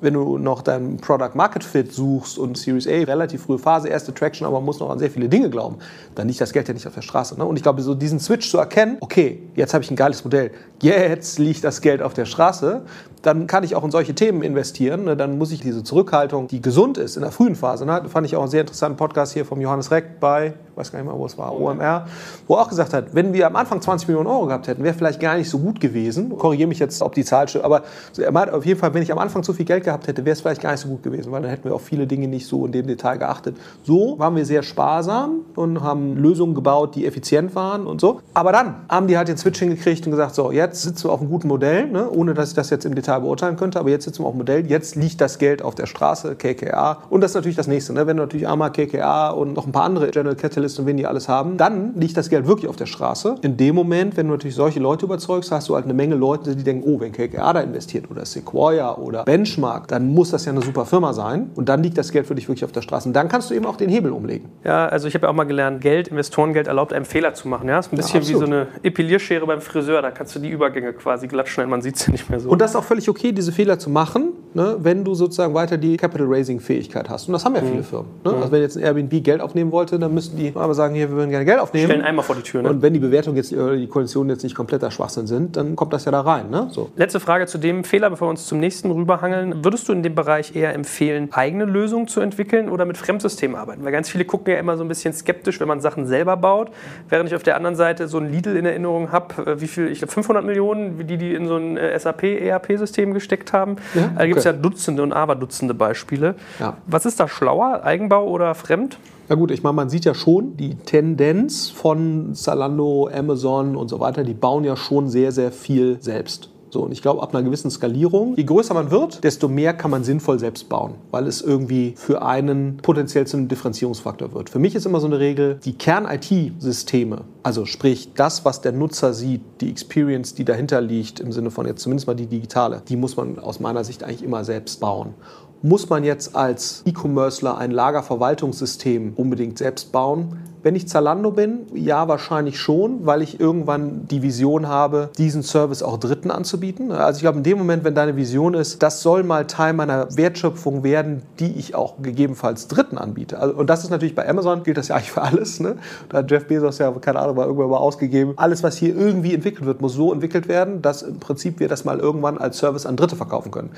Wenn du noch dein Product Market Fit suchst und Series A, relativ frühe Phase, erste Traction, aber man muss noch an sehr viele Dinge glauben, dann liegt das Geld ja nicht auf der Straße. Ne? Und ich glaube, so diesen Switch zu erkennen, okay, jetzt habe ich ein geiles Modell, jetzt liegt das Geld auf der Straße, dann kann ich auch in solche Themen investieren. Ne? Dann muss ich diese Zurückhaltung, die gesund ist in der frühen Phase, ne? fand ich auch einen sehr interessanten Podcast hier vom Johannes Reck bei, weiß gar nicht mehr, wo es war, OMR, wo er auch gesagt hat, wenn wir am Anfang 20 Millionen Euro gehabt hätten, wäre vielleicht gar nicht so gut gewesen. Korrigiere mich jetzt, ob die Zahl stimmt, aber er meint auf jeden Fall, wenn ich am Anfang zu viel Geld gehabt hätte, wäre es vielleicht gar nicht so gut gewesen, weil dann hätten wir auf viele Dinge nicht so in dem Detail geachtet. So waren wir sehr sparsam und haben Lösungen gebaut, die effizient waren und so. Aber dann haben die halt den Switch hingekriegt und gesagt, so, jetzt sitzen wir auf einem guten Modell, ne? ohne dass ich das jetzt im Detail beurteilen könnte, aber jetzt sitzen wir auf dem Modell, jetzt liegt das Geld auf der Straße, KKA. Und das ist natürlich das nächste, ne? wenn du natürlich einmal KKA und noch ein paar andere General Catalyst und wen die alles haben, dann liegt das Geld wirklich auf der Straße. In dem Moment, wenn du natürlich solche Leute überzeugst, hast du halt eine Menge Leute, die denken, oh, wenn KKA da investiert oder Sequoia oder Benchmark, dann muss das ja eine super Firma sein. Und dann liegt das Geld für dich wirklich auf der Straße. Und dann kannst du eben auch den Hebel umlegen.
Ja, also ich habe ja auch mal gelernt, Geld, Investorengeld erlaubt einem Fehler zu machen. Ja, ist ein bisschen ja, wie so eine Epilierschere beim Friseur. Da kannst du die Übergänge quasi glatt schneiden, man sieht sie nicht mehr so.
Und das ist auch völlig okay, diese Fehler zu machen, ne, wenn du sozusagen weiter die Capital Raising Fähigkeit hast. Und das haben ja mhm. viele Firmen. Ne? Mhm. Also wenn jetzt ein Airbnb Geld aufnehmen wollte, dann müssten die aber sagen, hier, wir würden gerne Geld aufnehmen.
Stellen einmal vor die Tür. Ne?
Und wenn die Bewertung jetzt, die Konditionen jetzt nicht kompletter Schwachsinn sind, dann kommt das ja da rein. Ne? So.
Letzte Frage zu dem Fehler, bevor wir uns zum nächsten rüberhangeln. Würdest du in dem Bereich eher empfehlen, eigene Lösungen zu entwickeln oder mit Fremdsystemen arbeiten? Weil ganz viele gucken ja immer so ein bisschen skeptisch, wenn man Sachen selber baut, während ich auf der anderen Seite so ein Lidl in Erinnerung habe, äh, wie viel, ich glaube 500 Millionen, die die in so ein äh, SAP-ERP-System gesteckt haben. Ja, okay. Da gibt es ja Dutzende und Aberdutzende Beispiele. Ja. Was ist da schlauer, Eigenbau oder fremd?
Ja gut, ich meine, man sieht ja schon die Tendenz von Zalando, Amazon und so weiter, die bauen ja schon sehr, sehr viel selbst. So, und ich glaube, ab einer gewissen Skalierung, je größer man wird, desto mehr kann man sinnvoll selbst bauen, weil es irgendwie für einen potenziell zu einem Differenzierungsfaktor wird. Für mich ist immer so eine Regel, die Kern-IT-Systeme, also sprich das, was der Nutzer sieht, die Experience, die dahinter liegt, im Sinne von jetzt zumindest mal die digitale, die muss man aus meiner Sicht eigentlich immer selbst bauen. Muss man jetzt als E-Commercer ein Lagerverwaltungssystem unbedingt selbst bauen? Wenn ich Zalando bin, ja, wahrscheinlich schon, weil ich irgendwann die Vision habe, diesen Service auch Dritten anzubieten. Also ich glaube, in dem Moment, wenn deine Vision ist, das soll mal Teil meiner Wertschöpfung werden, die ich auch gegebenenfalls Dritten anbiete. Also, und das ist natürlich bei Amazon, gilt das ja eigentlich für alles. Ne? Da hat Jeff Bezos ja, keine Ahnung, mal irgendwann mal ausgegeben. Alles, was hier irgendwie entwickelt wird, muss so entwickelt werden, dass im Prinzip wir das mal irgendwann als Service an Dritte verkaufen können.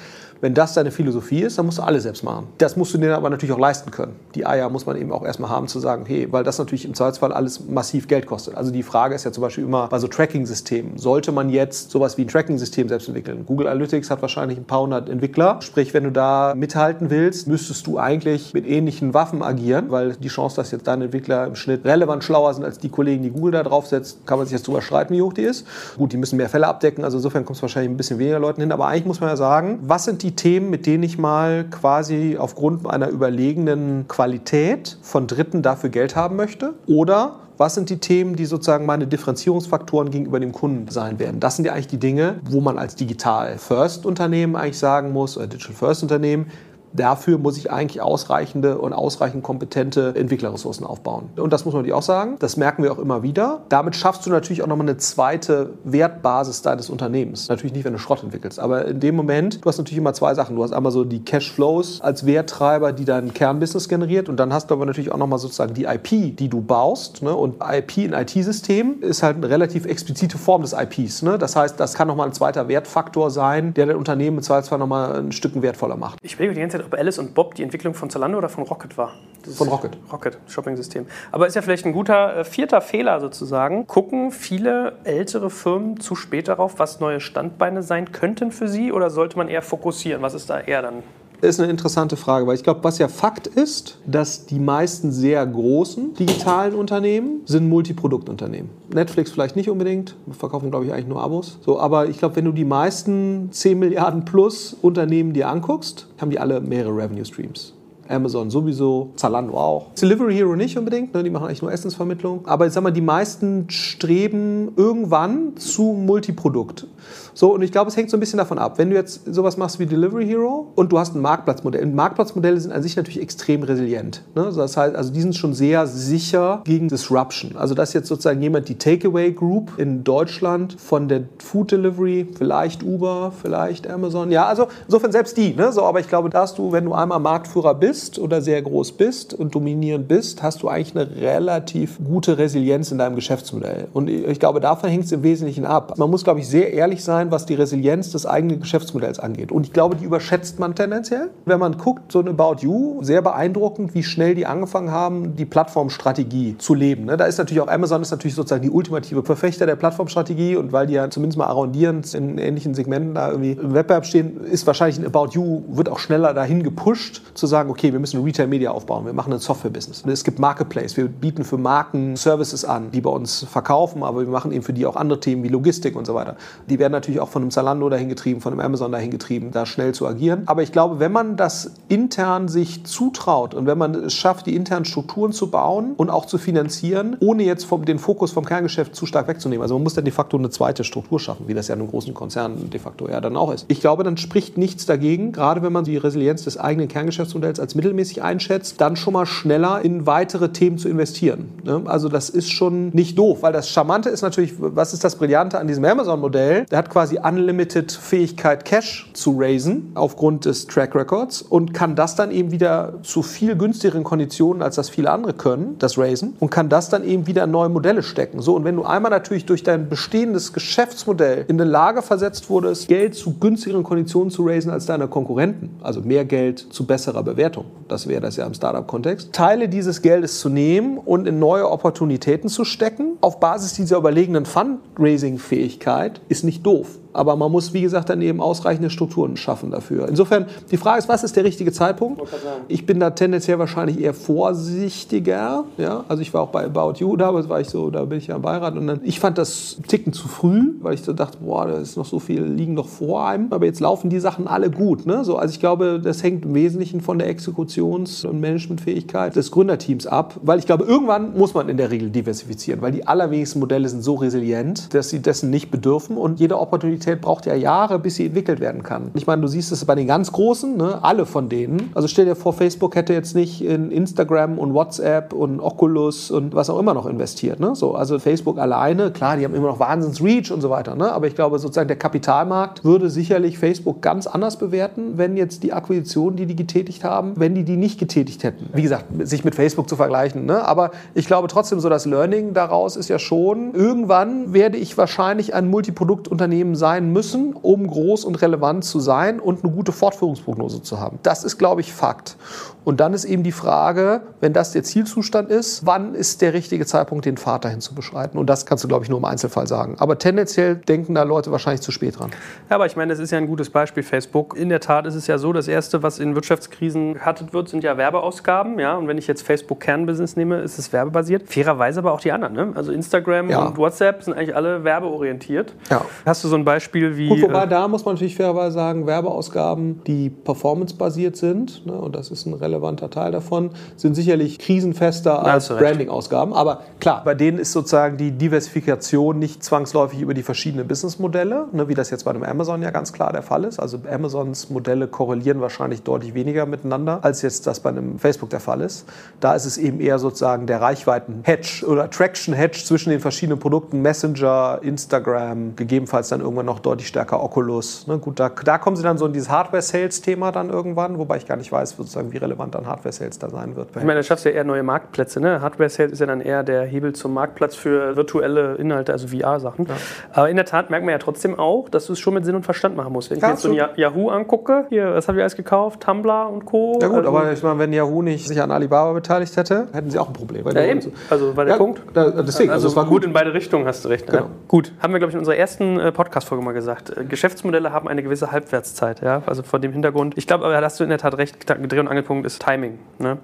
Wenn das deine Philosophie ist, dann musst du alles selbst machen. Das musst du dir aber natürlich auch leisten können. Die Eier muss man eben auch erstmal haben, zu sagen, hey, weil das natürlich natürlich im Zweifelsfall alles massiv Geld kostet. Also die Frage ist ja zum Beispiel immer bei so Tracking-Systemen, sollte man jetzt sowas wie ein Tracking-System selbst entwickeln? Google Analytics hat wahrscheinlich ein paar hundert Entwickler. Sprich, wenn du da mithalten willst, müsstest du eigentlich mit ähnlichen Waffen agieren, weil die Chance, dass jetzt deine Entwickler im Schnitt relevant schlauer sind als die Kollegen, die Google da draufsetzt, kann man sich jetzt drüber streiten, wie hoch die ist. Gut, die müssen mehr Fälle abdecken, also insofern kommt es wahrscheinlich ein bisschen weniger Leuten hin. Aber eigentlich muss man ja sagen, was sind die Themen, mit denen ich mal quasi aufgrund einer überlegenen Qualität von Dritten dafür Geld haben möchte? Oder was sind die Themen, die sozusagen meine Differenzierungsfaktoren gegenüber dem Kunden sein werden? Das sind ja eigentlich die Dinge, wo man als Digital First Unternehmen eigentlich sagen muss, oder Digital First Unternehmen, Dafür muss ich eigentlich ausreichende und ausreichend kompetente Entwicklerressourcen aufbauen. Und das muss man natürlich auch sagen. Das merken wir auch immer wieder. Damit schaffst du natürlich auch nochmal eine zweite Wertbasis deines Unternehmens. Natürlich nicht, wenn du Schrott entwickelst. Aber in dem Moment, du hast natürlich immer zwei Sachen. Du hast einmal so die Cashflows als Werttreiber, die dein Kernbusiness generiert. Und dann hast du aber natürlich auch nochmal sozusagen die IP, die du baust. Ne? Und IP in IT-Systemen ist halt eine relativ explizite Form des IPs. Ne? Das heißt, das kann nochmal ein zweiter Wertfaktor sein, der dein Unternehmen im Zweifelsfall nochmal ein Stück wertvoller macht.
Ich überlege die ganze Zeit, ob Alice und Bob die Entwicklung von Zalando oder von Rocket war.
Das von Rocket.
Rocket, Shopping-System. Aber ist ja vielleicht ein guter äh, vierter Fehler sozusagen. Gucken viele ältere Firmen zu spät darauf, was neue Standbeine sein könnten für sie oder sollte man eher fokussieren? Was ist da eher dann
ist eine interessante Frage, weil ich glaube, was ja Fakt ist, dass die meisten sehr großen digitalen Unternehmen sind Multiproduktunternehmen. Netflix vielleicht nicht unbedingt, verkaufen glaube ich eigentlich nur Abos. So, aber ich glaube, wenn du die meisten 10 Milliarden plus Unternehmen dir anguckst, haben die alle mehrere Revenue Streams. Amazon sowieso, Zalando auch. Delivery Hero nicht unbedingt, ne? die machen eigentlich nur Essensvermittlung. Aber ich sag mal, die meisten streben irgendwann zu Multiprodukt. So, und ich glaube, es hängt so ein bisschen davon ab. Wenn du jetzt sowas machst wie Delivery Hero und du hast ein Marktplatzmodell. Und Marktplatzmodelle sind an sich natürlich extrem resilient. Ne? Das heißt, also die sind schon sehr sicher gegen Disruption. Also, dass jetzt sozusagen jemand die Takeaway Group in Deutschland von der Food Delivery, vielleicht Uber, vielleicht Amazon, ja, also insofern selbst die. Ne? So, aber ich glaube, dass du, wenn du einmal Marktführer bist oder sehr groß bist und dominierend bist, hast du eigentlich eine relativ gute Resilienz in deinem Geschäftsmodell. Und ich glaube, davon hängt es im Wesentlichen ab. Man muss, glaube ich, sehr ehrlich sein, was die Resilienz des eigenen Geschäftsmodells angeht. Und ich glaube, die überschätzt man tendenziell. Wenn man guckt, so ein About You, sehr beeindruckend, wie schnell die angefangen haben, die Plattformstrategie zu leben. Ne? Da ist natürlich auch Amazon ist natürlich sozusagen die ultimative Verfechter der Plattformstrategie und weil die ja zumindest mal arrondierend in ähnlichen Segmenten da irgendwie im Wettbewerb stehen, ist wahrscheinlich ein About You, wird auch schneller dahin gepusht, zu sagen, okay, wir müssen Retail Media aufbauen, wir machen ein Software-Business. Es gibt Marketplace, wir bieten für Marken Services an, die bei uns verkaufen, aber wir machen eben für die auch andere Themen wie Logistik und so weiter. Die werden natürlich auch von einem Zalando dahin getrieben, von einem Amazon dahin getrieben, da schnell zu agieren. Aber ich glaube, wenn man das intern sich zutraut und wenn man es schafft, die internen Strukturen zu bauen und auch zu finanzieren, ohne jetzt vom, den Fokus vom Kerngeschäft zu stark wegzunehmen. Also man muss dann de facto eine zweite Struktur schaffen, wie das ja in einem großen Konzern de facto ja dann auch ist. Ich glaube, dann spricht nichts dagegen, gerade wenn man die Resilienz des eigenen Kerngeschäftsmodells als mittelmäßig einschätzt, dann schon mal schneller in weitere Themen zu investieren. Ne? Also das ist schon nicht doof, weil das Charmante ist natürlich, was ist das Brillante an diesem Amazon-Modell? Der hat quasi unlimited Fähigkeit, Cash zu raisen aufgrund des Track Records und kann das dann eben wieder zu viel günstigeren Konditionen, als das viele andere können, das raisen, und kann das dann eben wieder in neue Modelle stecken. So, und wenn du einmal natürlich durch dein bestehendes Geschäftsmodell in eine Lage versetzt wurdest, Geld zu günstigeren Konditionen zu raisen als deine Konkurrenten, also mehr Geld zu besserer Bewertung, das wäre das ja im Startup-Kontext, Teile dieses Geldes zu nehmen und in neue Opportunitäten zu stecken, auf Basis dieser überlegenen Fundraising-Fähigkeit, ist nicht doof. Aber man muss, wie gesagt, dann eben ausreichende Strukturen schaffen dafür. Insofern, die Frage ist, was ist der richtige Zeitpunkt? Ich bin da tendenziell wahrscheinlich eher vorsichtiger. Ja? Also ich war auch bei About You, da war ich so, da bin ich ja im Beirat. Und dann, ich fand das Ticken zu früh, weil ich so dachte, boah, da ist noch so viel, liegen noch vor einem. Aber jetzt laufen die Sachen alle gut. Ne? So, also ich glaube, das hängt im Wesentlichen von der Exekutions- und Managementfähigkeit des Gründerteams ab. Weil ich glaube, irgendwann muss man in der Regel diversifizieren, weil die allerwenigsten Modelle sind so resilient, dass sie dessen nicht bedürfen. Und jede Opportunität Funktionalität braucht ja Jahre, bis sie entwickelt werden kann. Ich meine, du siehst es bei den ganz Großen, ne? alle von denen. Also stell dir vor, Facebook hätte jetzt nicht in Instagram und WhatsApp und Oculus und was auch immer noch investiert. Ne? So, also Facebook alleine, klar, die haben immer noch Wahnsinns-Reach und so weiter. Ne? Aber ich glaube, sozusagen der Kapitalmarkt würde sicherlich Facebook ganz anders bewerten, wenn jetzt die Akquisitionen, die die getätigt haben, wenn die die nicht getätigt hätten. Wie gesagt, sich mit Facebook zu vergleichen. Ne? Aber ich glaube trotzdem, so das Learning daraus ist ja schon, irgendwann werde ich wahrscheinlich ein Multiproduktunternehmen sein, sein müssen, um groß und relevant zu sein und eine gute Fortführungsprognose zu haben. Das ist, glaube ich, Fakt. Und dann ist eben die Frage, wenn das der Zielzustand ist, wann ist der richtige Zeitpunkt, den Pfad dahin zu beschreiten? Und das kannst du, glaube ich, nur im Einzelfall sagen. Aber tendenziell denken da Leute wahrscheinlich zu spät dran.
Ja, aber ich meine, das ist ja ein gutes Beispiel, Facebook. In der Tat ist es ja so, das Erste, was in Wirtschaftskrisen gehattet wird, sind ja Werbeausgaben. Ja? Und wenn ich jetzt Facebook Kernbusiness nehme, ist es werbebasiert. Fairerweise aber auch die anderen. Ne? Also Instagram ja. und WhatsApp sind eigentlich alle werbeorientiert. Ja. Hast du so ein Beispiel wie...
Gut, wobei äh, da muss man natürlich fairerweise sagen, Werbeausgaben, die performancebasiert sind, ne? und das ist ein relativ relevanter Teil davon, sind sicherlich krisenfester als Branding-Ausgaben. Aber klar, bei denen ist sozusagen die Diversifikation nicht zwangsläufig über die verschiedenen Businessmodelle, ne, wie das jetzt bei einem Amazon ja ganz klar der Fall ist. Also Amazons Modelle korrelieren wahrscheinlich deutlich weniger miteinander, als jetzt das bei einem Facebook der Fall ist. Da ist es eben eher sozusagen der Reichweiten-Hedge oder Traction-Hedge zwischen den verschiedenen Produkten, Messenger, Instagram, gegebenenfalls dann irgendwann noch deutlich stärker Oculus. Ne, gut, da, da kommen sie dann so in dieses Hardware-Sales-Thema dann irgendwann, wobei ich gar nicht weiß, sozusagen, wie relevant relevant an Hardware-Sales da sein wird.
Ich meine, da schaffst du ja eher neue Marktplätze. Ne? Hardware-Sales ist ja dann eher der Hebel zum Marktplatz für virtuelle Inhalte, also VR-Sachen. Ja. Aber in der Tat merkt man ja trotzdem auch, dass du es schon mit Sinn und Verstand machen musst. Wenn ich ja, mir jetzt so ein Yahoo angucke, hier, was habe ich alles gekauft? Tumblr und Co.
Ja gut, also, aber ich meine, wenn Yahoo nicht sich an Alibaba beteiligt hätte, hätten sie auch ein Problem.
ja, eben. So also war der ja, Punkt.
Da, deswegen,
also, also es war gut. gut in beide Richtungen, hast du recht. Genau. Gut, haben wir, glaube ich, in unserer ersten äh, Podcast-Folge Folge mal gesagt. Äh, Geschäftsmodelle haben eine gewisse Halbwertszeit. Ja? Also vor dem Hintergrund. Ich glaube, aber da hast du in der Tat recht. Dreh- und Angelpunkt ist Timing. Ne?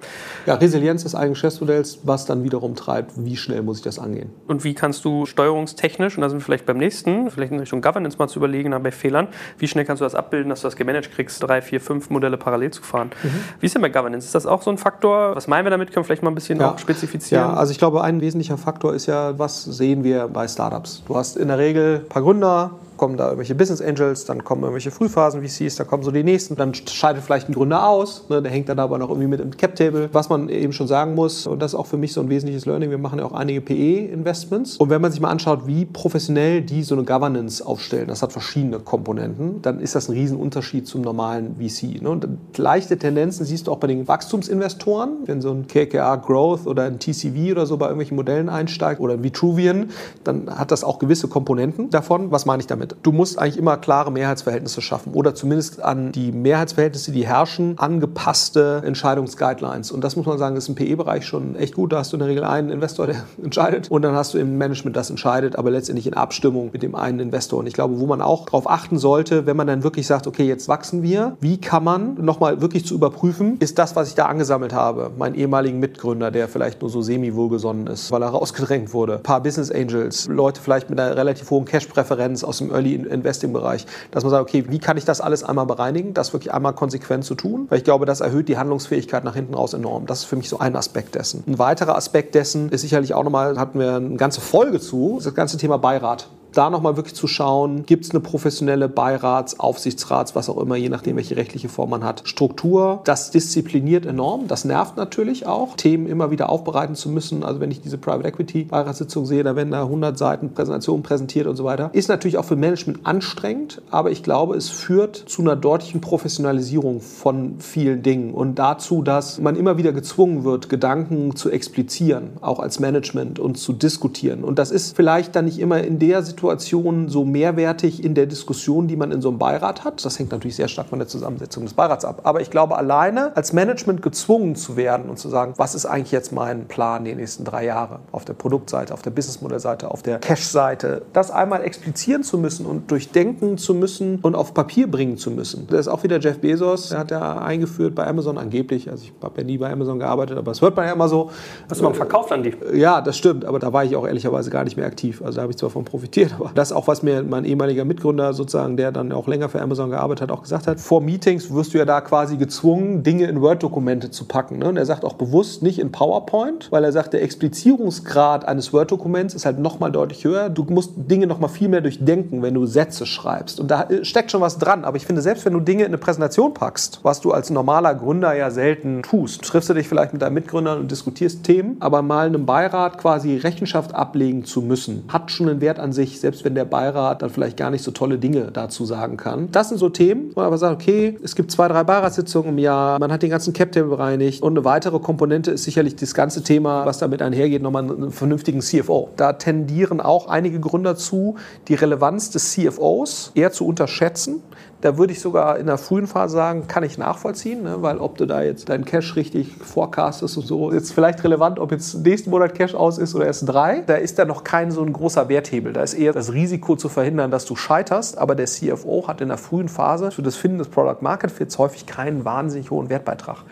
Ja, Resilienz des eigenen Geschäftsmodells, was dann wiederum treibt, wie schnell muss ich das angehen.
Und wie kannst du steuerungstechnisch, und da sind wir vielleicht beim nächsten, vielleicht in Richtung Governance mal zu überlegen, bei Fehlern, wie schnell kannst du das abbilden, dass du das gemanagt kriegst, drei, vier, fünf Modelle parallel zu fahren. Mhm. Wie ist denn bei Governance? Ist das auch so ein Faktor? Was meinen wir damit? Können wir vielleicht mal ein bisschen ja. spezifizieren?
Ja, also ich glaube, ein wesentlicher Faktor ist ja, was sehen wir bei Startups? Du hast in der Regel ein paar Gründer, kommen da irgendwelche Business Angels, dann kommen irgendwelche Frühphasen-VCs, da kommen so die nächsten, dann scheidet vielleicht ein Gründer aus, ne, der hängt dann aber noch irgendwie mit im Cap-Table. Was man eben schon sagen muss, und das ist auch für mich so ein wesentliches Learning, wir machen ja auch einige PE-Investments und wenn man sich mal anschaut, wie professionell die so eine Governance aufstellen, das hat verschiedene Komponenten, dann ist das ein Riesenunterschied zum normalen VC. Ne? Und leichte Tendenzen siehst du auch bei den Wachstumsinvestoren, wenn so ein KKR Growth oder ein TCV oder so bei irgendwelchen Modellen einsteigt oder ein Vitruvian, dann hat das auch gewisse Komponenten davon. Was meine ich damit? Damit. Du musst eigentlich immer klare Mehrheitsverhältnisse schaffen oder zumindest an die Mehrheitsverhältnisse, die herrschen, angepasste Entscheidungsguidelines. Und das muss man sagen, ist im PE-Bereich schon echt gut. Da hast du in der Regel einen Investor, der entscheidet und dann hast du im Management das entscheidet, aber letztendlich in Abstimmung mit dem einen Investor. Und ich glaube, wo man auch darauf achten sollte, wenn man dann wirklich sagt, okay, jetzt wachsen wir, wie kann man nochmal wirklich zu überprüfen, ist das, was ich da angesammelt habe, mein ehemaligen Mitgründer, der vielleicht nur so semi-wohlgesonnen ist, weil er rausgedrängt wurde, ein paar Business Angels, Leute vielleicht mit einer relativ hohen Cash-Präferenz aus dem Early Investing Bereich, dass man sagt, okay, wie kann ich das alles einmal bereinigen, das wirklich einmal konsequent zu tun, weil ich glaube, das erhöht die Handlungsfähigkeit nach hinten raus enorm. Das ist für mich so ein Aspekt dessen. Ein weiterer Aspekt dessen ist sicherlich auch nochmal, hatten wir eine ganze Folge zu, das ganze Thema Beirat da nochmal wirklich zu schauen, gibt es eine professionelle Beirats-, Aufsichtsrats-, was auch immer, je nachdem, welche rechtliche Form man hat, Struktur. Das diszipliniert enorm. Das nervt natürlich auch, Themen immer wieder aufbereiten zu müssen. Also wenn ich diese Private Equity Beiratssitzung sehe, da werden da 100 Seiten Präsentationen präsentiert und so weiter. Ist natürlich auch für Management anstrengend, aber ich glaube, es führt zu einer deutlichen Professionalisierung von vielen Dingen und dazu, dass man immer wieder gezwungen wird, Gedanken zu explizieren, auch als Management und zu diskutieren. Und das ist vielleicht dann nicht immer in der Situation, Situation so mehrwertig in der Diskussion, die man in so einem Beirat hat. Das hängt natürlich sehr stark von der Zusammensetzung des Beirats ab. Aber ich glaube, alleine als Management gezwungen zu werden und zu sagen, was ist eigentlich jetzt mein Plan die nächsten drei Jahre auf der Produktseite, auf der Businessmodellseite, auf der Cash-Seite, das einmal explizieren zu müssen und durchdenken zu müssen und auf Papier bringen zu müssen. Das ist auch wieder Jeff Bezos, der hat ja eingeführt bei Amazon angeblich, also ich habe ja nie bei Amazon gearbeitet, aber es hört man ja immer so.
Was man verkauft an die?
Ja, das stimmt, aber da war ich auch ehrlicherweise gar nicht mehr aktiv. Also da habe ich zwar von profitiert, das auch, was mir mein ehemaliger Mitgründer sozusagen, der dann auch länger für Amazon gearbeitet hat, auch gesagt hat. Vor Meetings wirst du ja da quasi gezwungen, Dinge in Word-Dokumente zu packen. Ne? Und er sagt auch bewusst nicht in PowerPoint, weil er sagt, der Explizierungsgrad eines Word-Dokuments ist halt nochmal deutlich höher. Du musst Dinge nochmal viel mehr durchdenken, wenn du Sätze schreibst. Und da steckt schon was dran. Aber ich finde, selbst wenn du Dinge in eine Präsentation packst, was du als normaler Gründer ja selten tust, triffst du dich vielleicht mit deinen Mitgründern und diskutierst Themen, aber mal einem Beirat quasi Rechenschaft ablegen zu müssen, hat schon einen Wert an sich, selbst wenn der Beirat dann vielleicht gar nicht so tolle Dinge dazu sagen kann. Das sind so Themen, wo man aber sagt, okay, es gibt zwei, drei Beiratssitzungen im Jahr, man hat den ganzen Cap-Table bereinigt und eine weitere Komponente ist sicherlich das ganze Thema, was damit einhergeht, nochmal einen vernünftigen CFO. Da tendieren auch einige Gründer zu, die Relevanz des CFOs eher zu unterschätzen. Da würde ich sogar in der frühen Phase sagen, kann ich nachvollziehen, ne? weil ob du da jetzt deinen Cash richtig forecastest und so, ist vielleicht relevant, ob jetzt nächsten Monat Cash aus ist oder erst drei. Da ist da noch kein so ein großer Werthebel. Da ist eher das Risiko zu verhindern, dass du scheiterst. Aber der CFO hat in der frühen Phase für das Finden des Product Market Fits häufig keinen wahnsinnig hohen Wertbeitrag.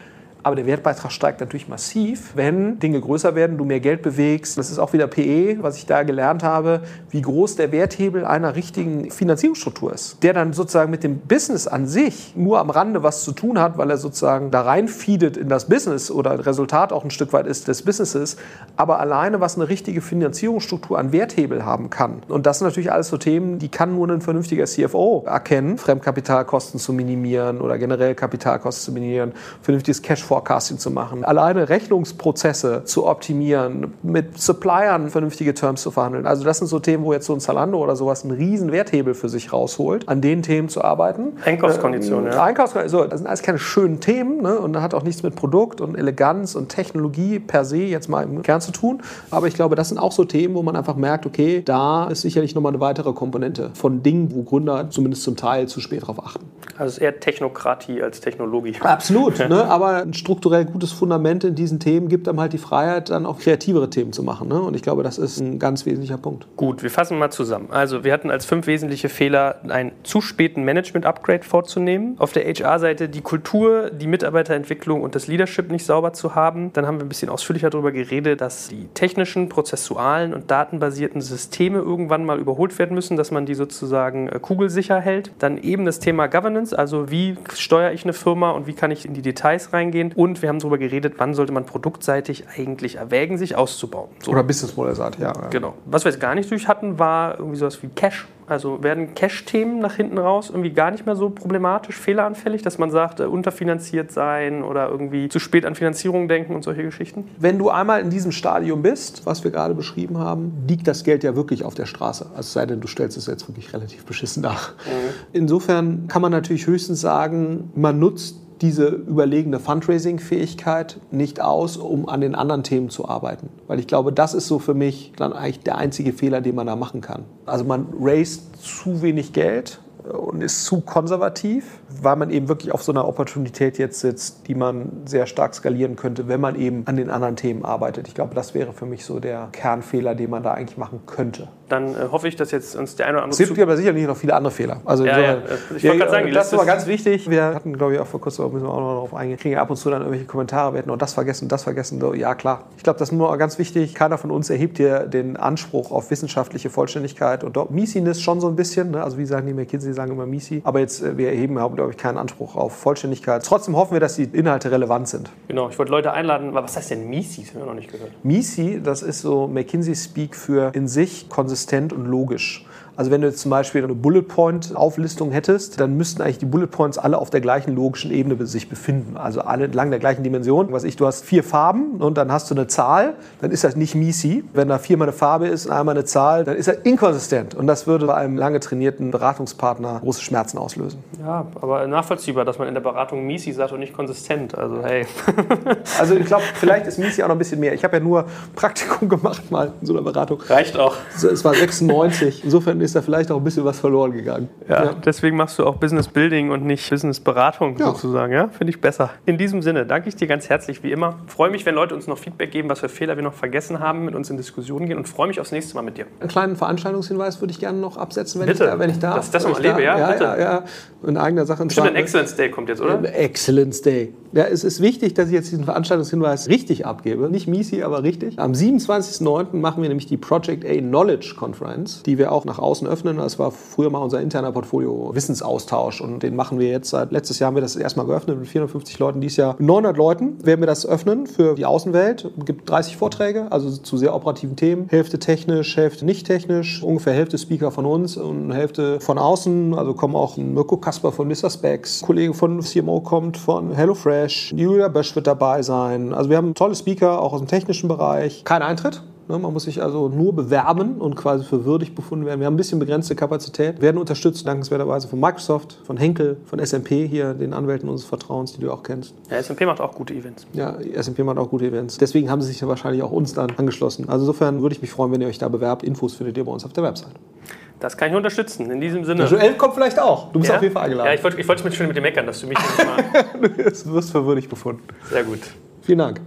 Aber der Wertbeitrag steigt natürlich massiv, wenn Dinge größer werden, du mehr Geld bewegst. Das ist auch wieder PE, was ich da gelernt habe, wie groß der Werthebel einer richtigen Finanzierungsstruktur ist. Der dann sozusagen mit dem Business an sich nur am Rande was zu tun hat, weil er sozusagen da reinfeedet in das Business oder Resultat auch ein Stück weit ist des Businesses. Aber alleine, was eine richtige Finanzierungsstruktur an Werthebel haben kann. Und das sind natürlich alles so Themen, die kann nur ein vernünftiger CFO erkennen, Fremdkapitalkosten zu minimieren oder generell Kapitalkosten zu minimieren, vernünftiges Cashflow Forecasting zu machen, alleine Rechnungsprozesse zu optimieren, mit Suppliern vernünftige Terms zu verhandeln. Also das sind so Themen, wo jetzt so ein Zalando oder sowas einen riesen Werthebel für sich rausholt, an den Themen zu arbeiten.
Einkaufskonditionen,
äh, ja. Einkaufskonditionen, so, das sind alles keine schönen Themen ne? und da hat auch nichts mit Produkt und Eleganz und Technologie per se jetzt mal im Kern zu tun. Aber ich glaube, das sind auch so Themen, wo man einfach merkt, okay, da ist sicherlich nochmal eine weitere Komponente von Dingen, wo Gründer zumindest zum Teil zu spät darauf achten.
Also eher Technokratie als Technologie.
Absolut, ne? aber ein strukturell gutes Fundament in diesen Themen gibt einem halt die Freiheit, dann auch kreativere Themen zu machen. Ne? Und ich glaube, das ist ein ganz wesentlicher Punkt.
Gut, wir fassen mal zusammen. Also wir hatten als fünf wesentliche Fehler einen zu späten Management-Upgrade vorzunehmen. Auf der HR-Seite die Kultur, die Mitarbeiterentwicklung und das Leadership nicht sauber zu haben. Dann haben wir ein bisschen ausführlicher darüber geredet, dass die technischen, prozessualen und datenbasierten Systeme irgendwann mal überholt werden müssen, dass man die sozusagen äh, kugelsicher hält. Dann eben das Thema Governance, also wie steuere ich eine Firma und wie kann ich in die Details reingehen. Und wir haben darüber geredet, wann sollte man produktseitig eigentlich erwägen, sich auszubauen.
So. Oder Businessmodellseitig, ja.
Genau. Was wir jetzt gar nicht durch hatten, war irgendwie sowas wie Cash. Also werden Cash-Themen nach hinten raus irgendwie gar nicht mehr so problematisch, fehleranfällig, dass man sagt, äh, unterfinanziert sein oder irgendwie zu spät an Finanzierung denken und solche Geschichten?
Wenn du einmal in diesem Stadium bist, was wir gerade beschrieben haben, liegt das Geld ja wirklich auf der Straße. Also sei denn, du stellst es jetzt wirklich relativ beschissen nach. Mhm. Insofern kann man natürlich höchstens sagen, man nutzt diese überlegene Fundraising-Fähigkeit nicht aus, um an den anderen Themen zu arbeiten. Weil ich glaube, das ist so für mich dann eigentlich der einzige Fehler, den man da machen kann. Also man raised zu wenig Geld und ist zu konservativ, weil man eben wirklich auf so einer Opportunität jetzt sitzt, die man sehr stark skalieren könnte, wenn man eben an den anderen Themen arbeitet. Ich glaube, das wäre für mich so der Kernfehler, den man da eigentlich machen könnte.
Dann äh, hoffe ich, dass jetzt uns der eine oder andere.
Es gibt aber sicherlich noch viele andere Fehler.
Also ja, ja. Ich wollte gerade sagen,
das ist aber ganz wichtig. Wir hatten, glaube ich, auch vor kurzem, müssen wir auch noch darauf eingehen, kriegen ab und zu dann irgendwelche Kommentare, wir hätten noch das vergessen, das vergessen. So, ja, klar. Ich glaube, das ist nur ganz wichtig. Keiner von uns erhebt hier den Anspruch auf wissenschaftliche Vollständigkeit und Miesiness schon so ein bisschen. Ne? Also, wie sagen die McKinsey, die sagen immer Misi. Aber jetzt, äh, wir erheben, glaube ich, keinen Anspruch auf Vollständigkeit. Trotzdem hoffen wir, dass die Inhalte relevant sind.
Genau, ich wollte Leute einladen. Was heißt denn Misi? Das haben wir noch nicht gehört.
Misi, das ist so McKinsey-Speak für in sich konsistent und logisch. Also wenn du jetzt zum Beispiel eine Bullet Point Auflistung hättest, dann müssten eigentlich die Bullet Points alle auf der gleichen logischen Ebene sich befinden. Also alle entlang der gleichen Dimension. Was ich, du hast vier Farben und dann hast du eine Zahl, dann ist das nicht Misi. Wenn da viermal eine Farbe ist und einmal eine Zahl, dann ist das inkonsistent. Und das würde bei einem lange trainierten Beratungspartner große Schmerzen auslösen.
Ja, aber nachvollziehbar, dass man in der Beratung Misi sagt und nicht konsistent. Also hey.
also ich glaube, vielleicht ist Misi auch noch ein bisschen mehr. Ich habe ja nur Praktikum gemacht mal in so einer Beratung.
Reicht auch.
Es war 96. Insofern ist da vielleicht auch ein bisschen was verloren gegangen.
Ja, ja. deswegen machst du auch Business Building und nicht Business Beratung ja. sozusagen. Ja, finde ich besser. In diesem Sinne danke ich dir ganz herzlich wie immer. Freue mich, wenn Leute uns noch Feedback geben, was für Fehler wir noch vergessen haben, mit uns in Diskussionen gehen und freue mich aufs nächste Mal mit dir.
Einen kleinen Veranstaltungshinweis würde ich gerne noch absetzen, wenn
bitte.
ich da, wenn ich darf.
Dass ich das noch erlebe, ja,
ja, ja, ja, In eigener Sache.
Bestimmt ein Excellence Day kommt jetzt, oder?
Excellence Day. Ja, es ist wichtig, dass ich jetzt diesen Veranstaltungshinweis richtig abgebe. Nicht Misi, aber richtig. Am 27.09. machen wir nämlich die Project A Knowledge Conference, die wir auch nach außen öffnen. Das war früher mal unser interner Portfolio Wissensaustausch und den machen wir jetzt seit letztes Jahr haben wir das erstmal geöffnet mit 450 Leuten. Dieses Jahr 900 Leuten werden wir das öffnen für die Außenwelt. Es gibt 30 Vorträge, also zu sehr operativen Themen. Hälfte technisch, Hälfte nicht technisch. Ungefähr Hälfte Speaker von uns und Hälfte von außen. Also kommen auch Mirko Kasper von Mr. Specs, Kollege von CMO kommt von HelloFresh Fresh, Julia Bösch wird dabei sein. Also wir haben tolle Speaker, auch aus dem technischen Bereich. Kein Eintritt. Ne, man muss sich also nur bewerben und quasi für würdig befunden werden. Wir haben ein bisschen begrenzte Kapazität, werden unterstützt dankenswerterweise von Microsoft, von Henkel, von SMP, hier den Anwälten unseres Vertrauens, die du auch kennst.
Ja, SMP macht auch gute Events.
Ja, SMP macht auch gute Events. Deswegen haben sie sich ja wahrscheinlich auch uns dann angeschlossen. Also insofern würde ich mich freuen, wenn ihr euch da bewerbt. Infos findet ihr bei uns auf der Website.
Das kann ich unterstützen. In diesem Sinne.
Joel kommt vielleicht auch. Du bist ja? auf jeden Fall eingeladen.
Ja, ich wollte ich wollte mich schon mit dir meckern, dass du mich nicht mal.
du wirst verwürdigt befunden.
Sehr gut.
Vielen Dank.